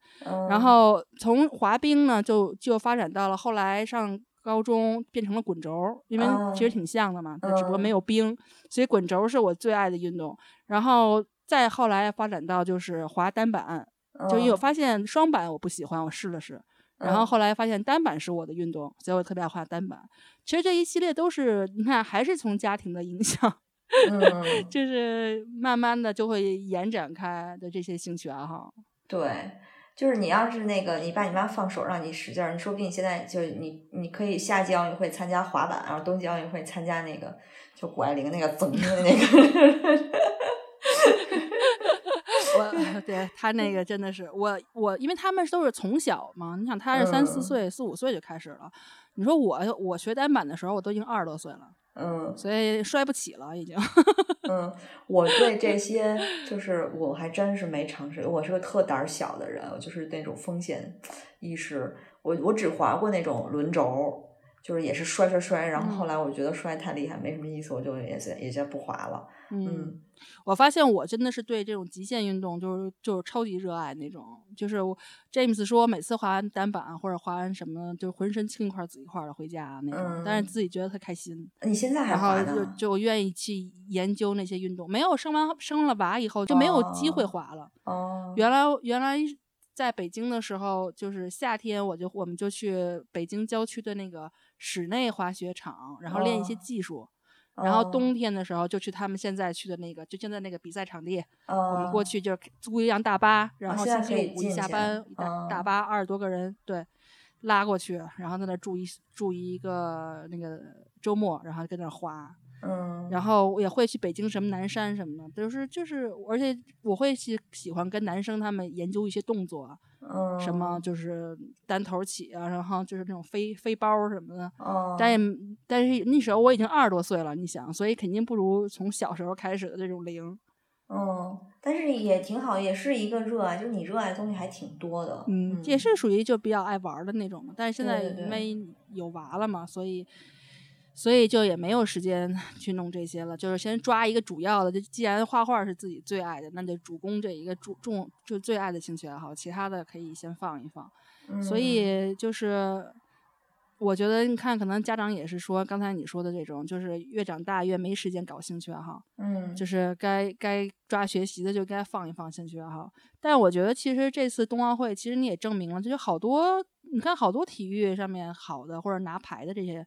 然后从滑冰呢，就就发展到了后来上高中变成了滚轴，因为其实挺像的嘛，只不过没有冰，所以滚轴是我最爱的运动。然后再后来发展到就是滑单板，就因为我发现双板我不喜欢，我试了试，然后后来发现单板是我的运动，所以我特别爱滑单板。其实这一系列都是你看，还是从家庭的影响。嗯，就是慢慢的就会延展开的这些兴趣爱好。对，就是你要是那个你爸你妈放手让你使劲儿，你说不定你现在就你你可以夏季奥运会参加滑板，然后冬季奥运会参加那个就谷爱凌那个增的那个。我对他那个真的是我我，因为他们都是从小嘛，你想他是三四岁四五岁就开始了，你说我我学单板的时候我都已经二十多岁了。嗯，所以摔不起了，已经。嗯，我对这些就是我还真是没尝试。我是个特胆小的人，就是那种风险意识。我我只滑过那种轮轴，就是也是摔摔摔，然后后来我觉得摔太厉害，没什么意思，我就也也就不滑了。嗯。我发现我真的是对这种极限运动就是就是超级热爱那种，就是 James 说每次滑完单板或者滑完什么，就浑身青一块紫一块的回家那种，但是自己觉得特开心。你现在还滑呢？然后就就愿意去研究那些运动。没有生完生了娃以后就没有机会滑了。哦。原来原来在北京的时候，就是夏天我就我们就去北京郊区的那个室内滑雪场，然后练一些技术。然后冬天的时候就去他们现在去的那个，就现在那个比赛场地，我们过去就租一辆大巴，然后星期五一下班，大大巴二十多个人，对，拉过去，然后在那住一住一个那个周末，然后跟那滑。嗯，然后也会去北京什么南山什么的，就是就是，而且我会喜喜欢跟男生他们研究一些动作，嗯，什么就是单头起啊，然后就是那种飞飞包什么的，嗯，但也但是那时候我已经二十多岁了，你想，所以肯定不如从小时候开始的这种零，嗯，但是也挺好，也是一个热爱，就是你热爱的东西还挺多的，嗯，也是属于就比较爱玩的那种，但是现在因为有娃了嘛，所以。所以就也没有时间 去弄这些了，就是先抓一个主要的。就既然画画是自己最爱的，那就主攻这一个主重就最爱的兴趣爱好，其他的可以先放一放。所以就是我觉得，你看，可能家长也是说，刚才你说的这种，就是越长大越没时间搞兴趣爱好。嗯，就是该该抓学习的就该放一放兴趣爱好。但我觉得，其实这次冬奥会，其实你也证明了，就是好多你看好多体育上面好的或者拿牌的这些。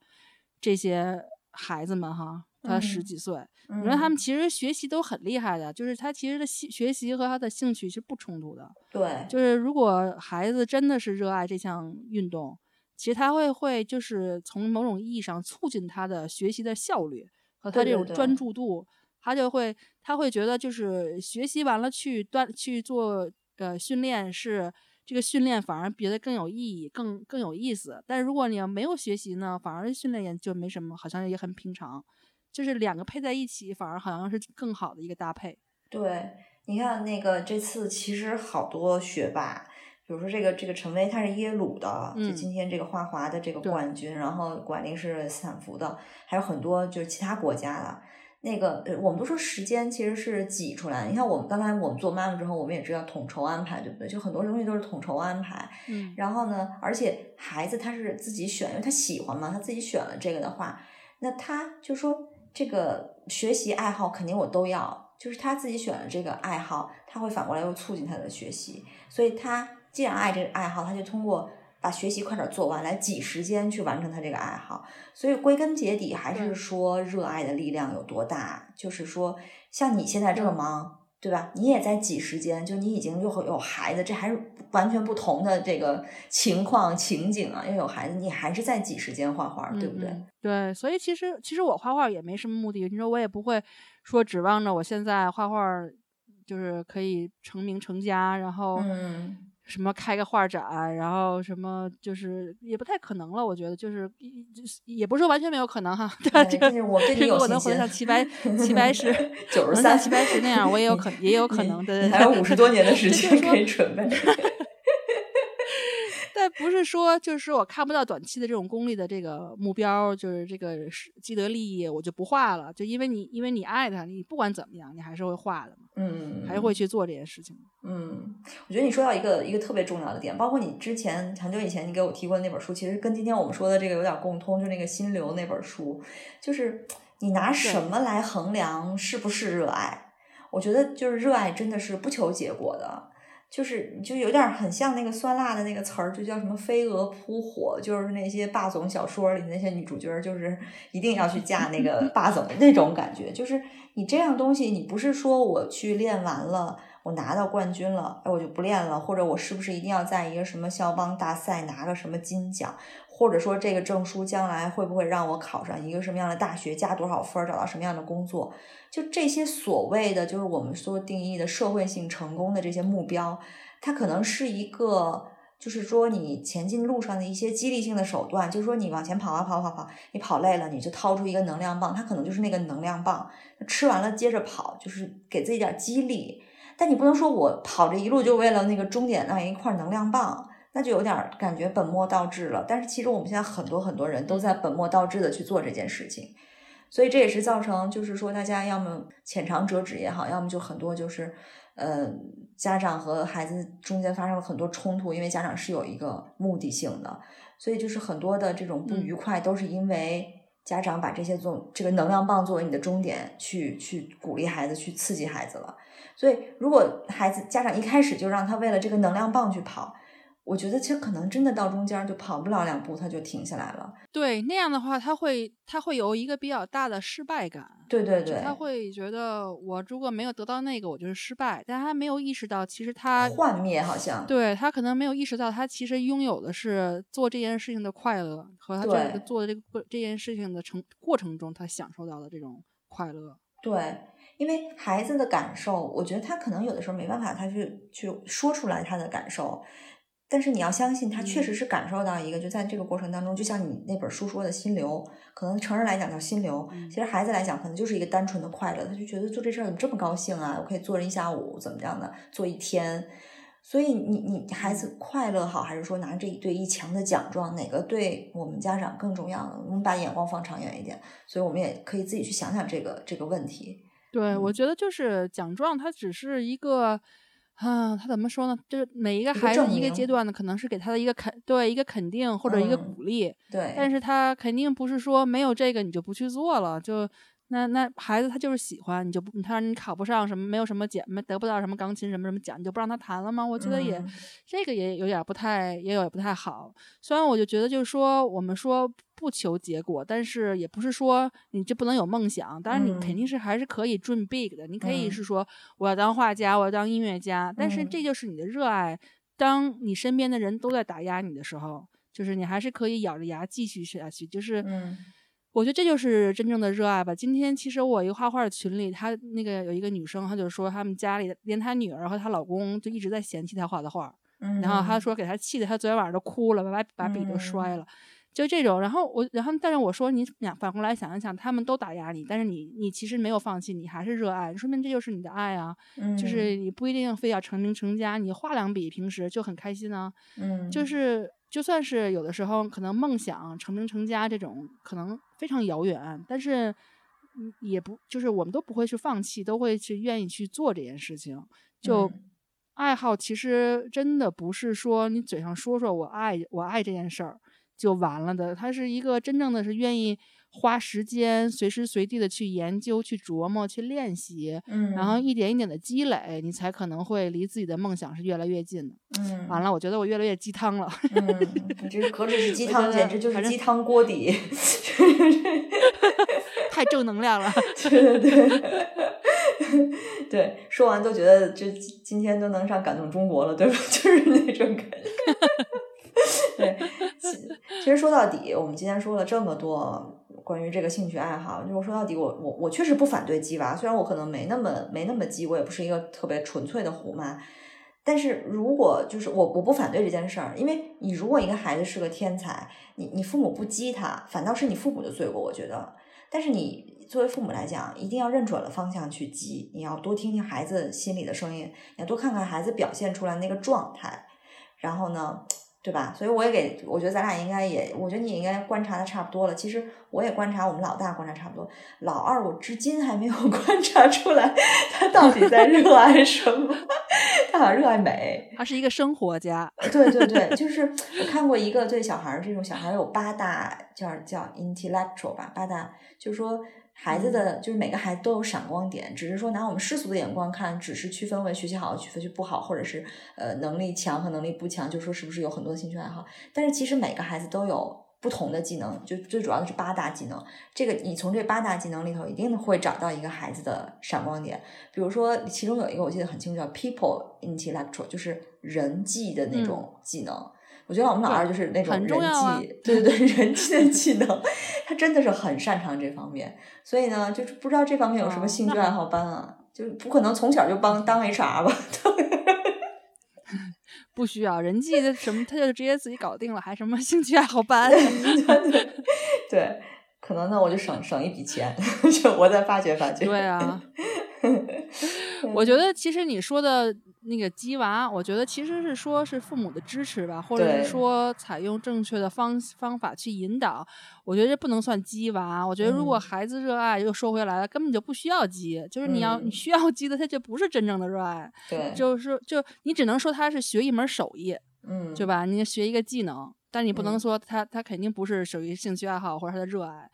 这些孩子们哈，他十几岁，你说他们其实学习都很厉害的，就是他其实的学习和他的兴趣是不冲突的。对，就是如果孩子真的是热爱这项运动，其实他会会就是从某种意义上促进他的学习的效率和他这种专注度，他就会他会觉得就是学习完了去锻去做呃训练是。这个训练反而别的更有意义，更更有意思。但是如果你要没有学习呢，反而训练也就没什么，好像也很平常。就是两个配在一起，反而好像是更好的一个搭配。对，你看那个这次其实好多学霸，比如说这个这个陈威，他是耶鲁的，就今天这个花滑的这个冠军，然后管宁是斯坦福的，还有很多就是其他国家的。那个，我们都说时间其实是挤出来。你看，我们刚才我们做妈妈之后，我们也知道统筹安排，对不对？就很多东西都是统筹安排。嗯。然后呢，而且孩子他是自己选，因为他喜欢嘛，他自己选了这个的话，那他就说这个学习爱好肯定我都要。就是他自己选了这个爱好，他会反过来又促进他的学习。所以他既然爱这个爱好，他就通过把学习快点做完来挤时间去完成他这个爱好。所以归根结底还是说热爱的力量有多大。就是说，像你现在这么忙。对吧？你也在挤时间，就你已经又有孩子，这还是完全不同的这个情况情景啊！又有孩子，你还是在挤时间画画，对不对？对，所以其实其实我画画也没什么目的，你说我也不会说指望着我现在画画就是可以成名成家，然后。什么开个画展，然后什么就是也不太可能了，我觉得就是也不是说完全没有可能哈。对，就是我跟你有信心。像齐白齐白石，九十三，齐白石那样，我也有可也有可能的。还有五十多年的时间可以准备。但不是说，就是说我看不到短期的这种功利的这个目标，就是这个既得利益，我就不画了。就因为你，因为你爱他，你不管怎么样，你还是会画的嘛。嗯，还是会去做这件事情。嗯，我觉得你说到一个一个特别重要的点，包括你之前很久以前你给我提过的那本书，其实跟今天我们说的这个有点共通，就那个心流那本书，就是你拿什么来衡量是不是热爱？我觉得就是热爱真的是不求结果的。就是就有点很像那个酸辣的那个词儿，就叫什么“飞蛾扑火”，就是那些霸总小说里那些女主角，就是一定要去嫁那个霸总那种感觉。就是你这样东西，你不是说我去练完了，我拿到冠军了，哎，我就不练了，或者我是不是一定要在一个什么肖邦大赛拿个什么金奖？或者说这个证书将来会不会让我考上一个什么样的大学，加多少分，找到什么样的工作？就这些所谓的，就是我们所定义的社会性成功的这些目标，它可能是一个，就是说你前进路上的一些激励性的手段。就是说你往前跑啊跑跑跑，你跑累了，你就掏出一个能量棒，它可能就是那个能量棒，吃完了接着跑，就是给自己点激励。但你不能说我跑这一路就为了那个终点那一块能量棒。那就有点感觉本末倒置了，但是其实我们现在很多很多人都在本末倒置的去做这件事情，所以这也是造成就是说大家要么浅尝辄止也好，要么就很多就是呃家长和孩子中间发生了很多冲突，因为家长是有一个目的性的，所以就是很多的这种不愉快都是因为家长把这些做这个能量棒作为你的终点去去鼓励孩子去刺激孩子了，所以如果孩子家长一开始就让他为了这个能量棒去跑。我觉得其实可能真的到中间就跑不了两步，他就停下来了。对，那样的话他会他会有一个比较大的失败感。对对对，他会觉得我如果没有得到那个，我就是失败。但他没有意识到，其实他幻灭好像。对他可能没有意识到，他其实拥有的是做这件事情的快乐和他这个做的这个这件事情的成过程中他享受到的这种快乐。对，因为孩子的感受，我觉得他可能有的时候没办法，他去去说出来他的感受。但是你要相信，他确实是感受到一个，就在这个过程当中，就像你那本书说的心流，可能成人来讲叫心流，其实孩子来讲可能就是一个单纯的快乐，他就觉得做这事儿怎么这么高兴啊？我可以做一下午，怎么样的，做一天。所以你你孩子快乐好，还是说拿这一对一墙的奖状，哪个对我们家长更重要呢？我们把眼光放长远一点，所以我们也可以自己去想想这个这个问题。对，我觉得就是奖状，它只是一个。啊，他怎么说呢？就是每一个孩子一个阶段呢，可能是给他的一个肯，对一个肯定或者一个鼓励。对，但是他肯定不是说没有这个你就不去做了，就。那那孩子他就是喜欢你就不他说你考不上什么没有什么奖没得不到什么钢琴什么什么奖你就不让他弹了吗？我觉得也这个也有点不太也有不太好。虽然我就觉得就是说我们说不求结果，但是也不是说你就不能有梦想。当然你肯定是还是可以 dream big 的。你可以是说我要当画家，我要当音乐家。但是这就是你的热爱。当你身边的人都在打压你的时候，就是你还是可以咬着牙继续下去。就是。我觉得这就是真正的热爱吧。今天其实我一个画画的群里，她那个有一个女生，她就说他们家里连她女儿和她老公就一直在嫌弃她画的画，然后她说给她气的，她昨天晚上都哭了，把把笔都摔了，就这种。然后我，然后但是我说你想反过来想一想，他们都打压你，但是你你其实没有放弃，你还是热爱，说明这就是你的爱啊。就是你不一定非要成名成家，你画两笔平时就很开心啊。嗯，就是就算是有的时候可能梦想成名成家这种可能。非常遥远，但是也不就是我们都不会去放弃，都会去愿意去做这件事情。就爱好其实真的不是说你嘴上说说我爱我爱这件事儿就完了的，它是一个真正的是愿意花时间，随时随地的去研究、去琢磨、去练习，嗯，然后一点一点的积累，你才可能会离自己的梦想是越来越近的。嗯，完了，我觉得我越来越鸡汤了。嗯，这何止是鸡汤，简直就是鸡汤锅底。太正能量了。对对对，对，说完都觉得这今天都能上感动中国了，对吧？就是那种感觉。对，其其实说到底，我们今天说了这么多关于这个兴趣爱好，就是说到底我，我我确实不反对鸡娃，虽然我可能没那么没那么鸡，我也不是一个特别纯粹的虎妈。但是如果就是我我不反对这件事儿，因为你如果一个孩子是个天才，你你父母不激他，反倒是你父母的罪过，我觉得。但是你作为父母来讲，一定要认准了方向去激，你要多听听孩子心里的声音，要多看看孩子表现出来那个状态，然后呢，对吧？所以我也给，我觉得咱俩应该也，我觉得你也应该观察的差不多了。其实我也观察我们老大观察差不多，老二我至今还没有 观察出来他到底在热爱什么，他好像热爱美。他是一个生活家，对对对，就是我看过一个对小孩儿这种小孩儿有八大叫叫 intellectual 吧，八大就是说孩子的就是每个孩子都有闪光点，只是说拿我们世俗的眼光看，只是区分为学习好、学习不好，或者是呃能力强和能力不强，就说是不是有很多兴趣爱好，但是其实每个孩子都有。不同的技能，就最主要的是八大技能。这个你从这八大技能里头，一定会找到一个孩子的闪光点。比如说，其中有一个我记得很清楚，叫 people intellectual，就是人际的那种技能。我觉得我们老二就是那种人际，对对对，人际的技能，他真的是很擅长这方面。所以呢，就是不知道这方面有什么兴趣爱好班啊？就是不可能从小就帮当 HR 吧？不需要人际的什么，他就直接自己搞定了，还什么兴趣爱好班？对，可能呢，我就省省一笔钱，就我再发掘发掘。对啊，我觉得其实你说的那个鸡娃，我觉得其实是说是父母的支持吧，或者是说采用正确的方方法去引导。我觉得这不能算鸡娃。我觉得如果嗯孩子热爱，又说回来了，根本就不需要鸡，就是你要、嗯你需要鸡的，他就不是真正的热爱，对，就是就你只能说他是学一门手艺，嗯，对吧？你学一个技能，但你不能嗯说他他肯定不是属于兴趣爱好或者他的热爱。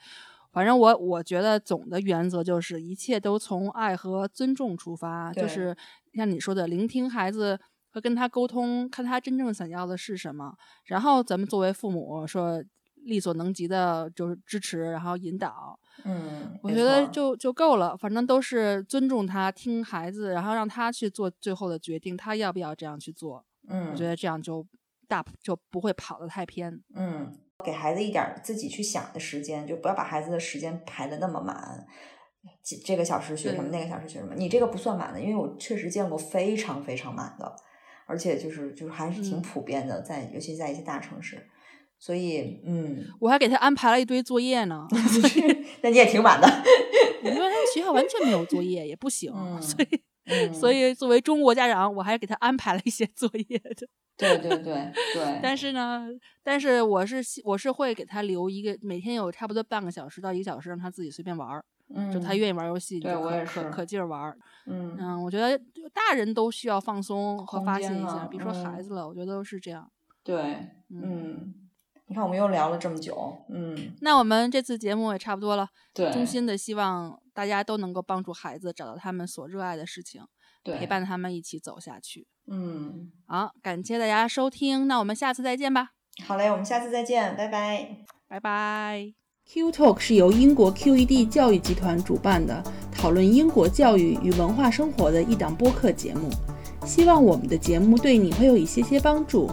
反正我我觉得总的原则就是一切都从爱和尊重出发，就是像你说的，聆听孩子和跟他沟通，看他真正想要的是什么，然后咱们作为父母说力所能及的，就是支持，然后引导。嗯，我觉得就就够了，反正都是尊重他，听孩子，然后让他去做最后的决定，他要不要这样去做。嗯，我觉得这样就大就不会跑得太偏。嗯，给孩子一点自己去想的时间，就不要把孩子的时间排的那么满。这这个小时学什么，那个小时学什么，你这个不算满的，因为我确实见过非常非常满的，而且就是就是还是挺嗯。普遍的，在尤其在一些大城市，所以嗯，我还给他安排了一堆作业呢，那你也挺满的，因为他们学校完全没有作业，也不行，嗯所以嗯，所以作为中国家长，我还给他安排了一些作业的。对 对对对，但是呢，但是我是希我是会给他留一个每天有差不多半个小时到一个小时，让他自己随便玩儿，嗯，就他愿意玩游戏，你对就可我也是可可劲儿玩儿。嗯嗯，我觉得大人都需要放松和发泄一下，别说孩嗯子了，我觉得都是这样。对，嗯，嗯，你看我们又聊了这么久，嗯，那我们这次节目也差不多了，对，衷心的希望大家都能够帮助孩子找到他们所热爱的事情，陪，伴他们一起走下去。嗯，好，感谢大家收听，那我们下次再见吧，好嘞，我们下次再见，拜拜。拜拜。Q Talk 是由英国 QED 教育集团主办的，讨论英国教育与文化生活的一档播客节目。希望我们的节目对你会有一些些帮助。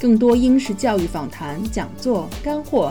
更多英式教育访谈、讲座、干货，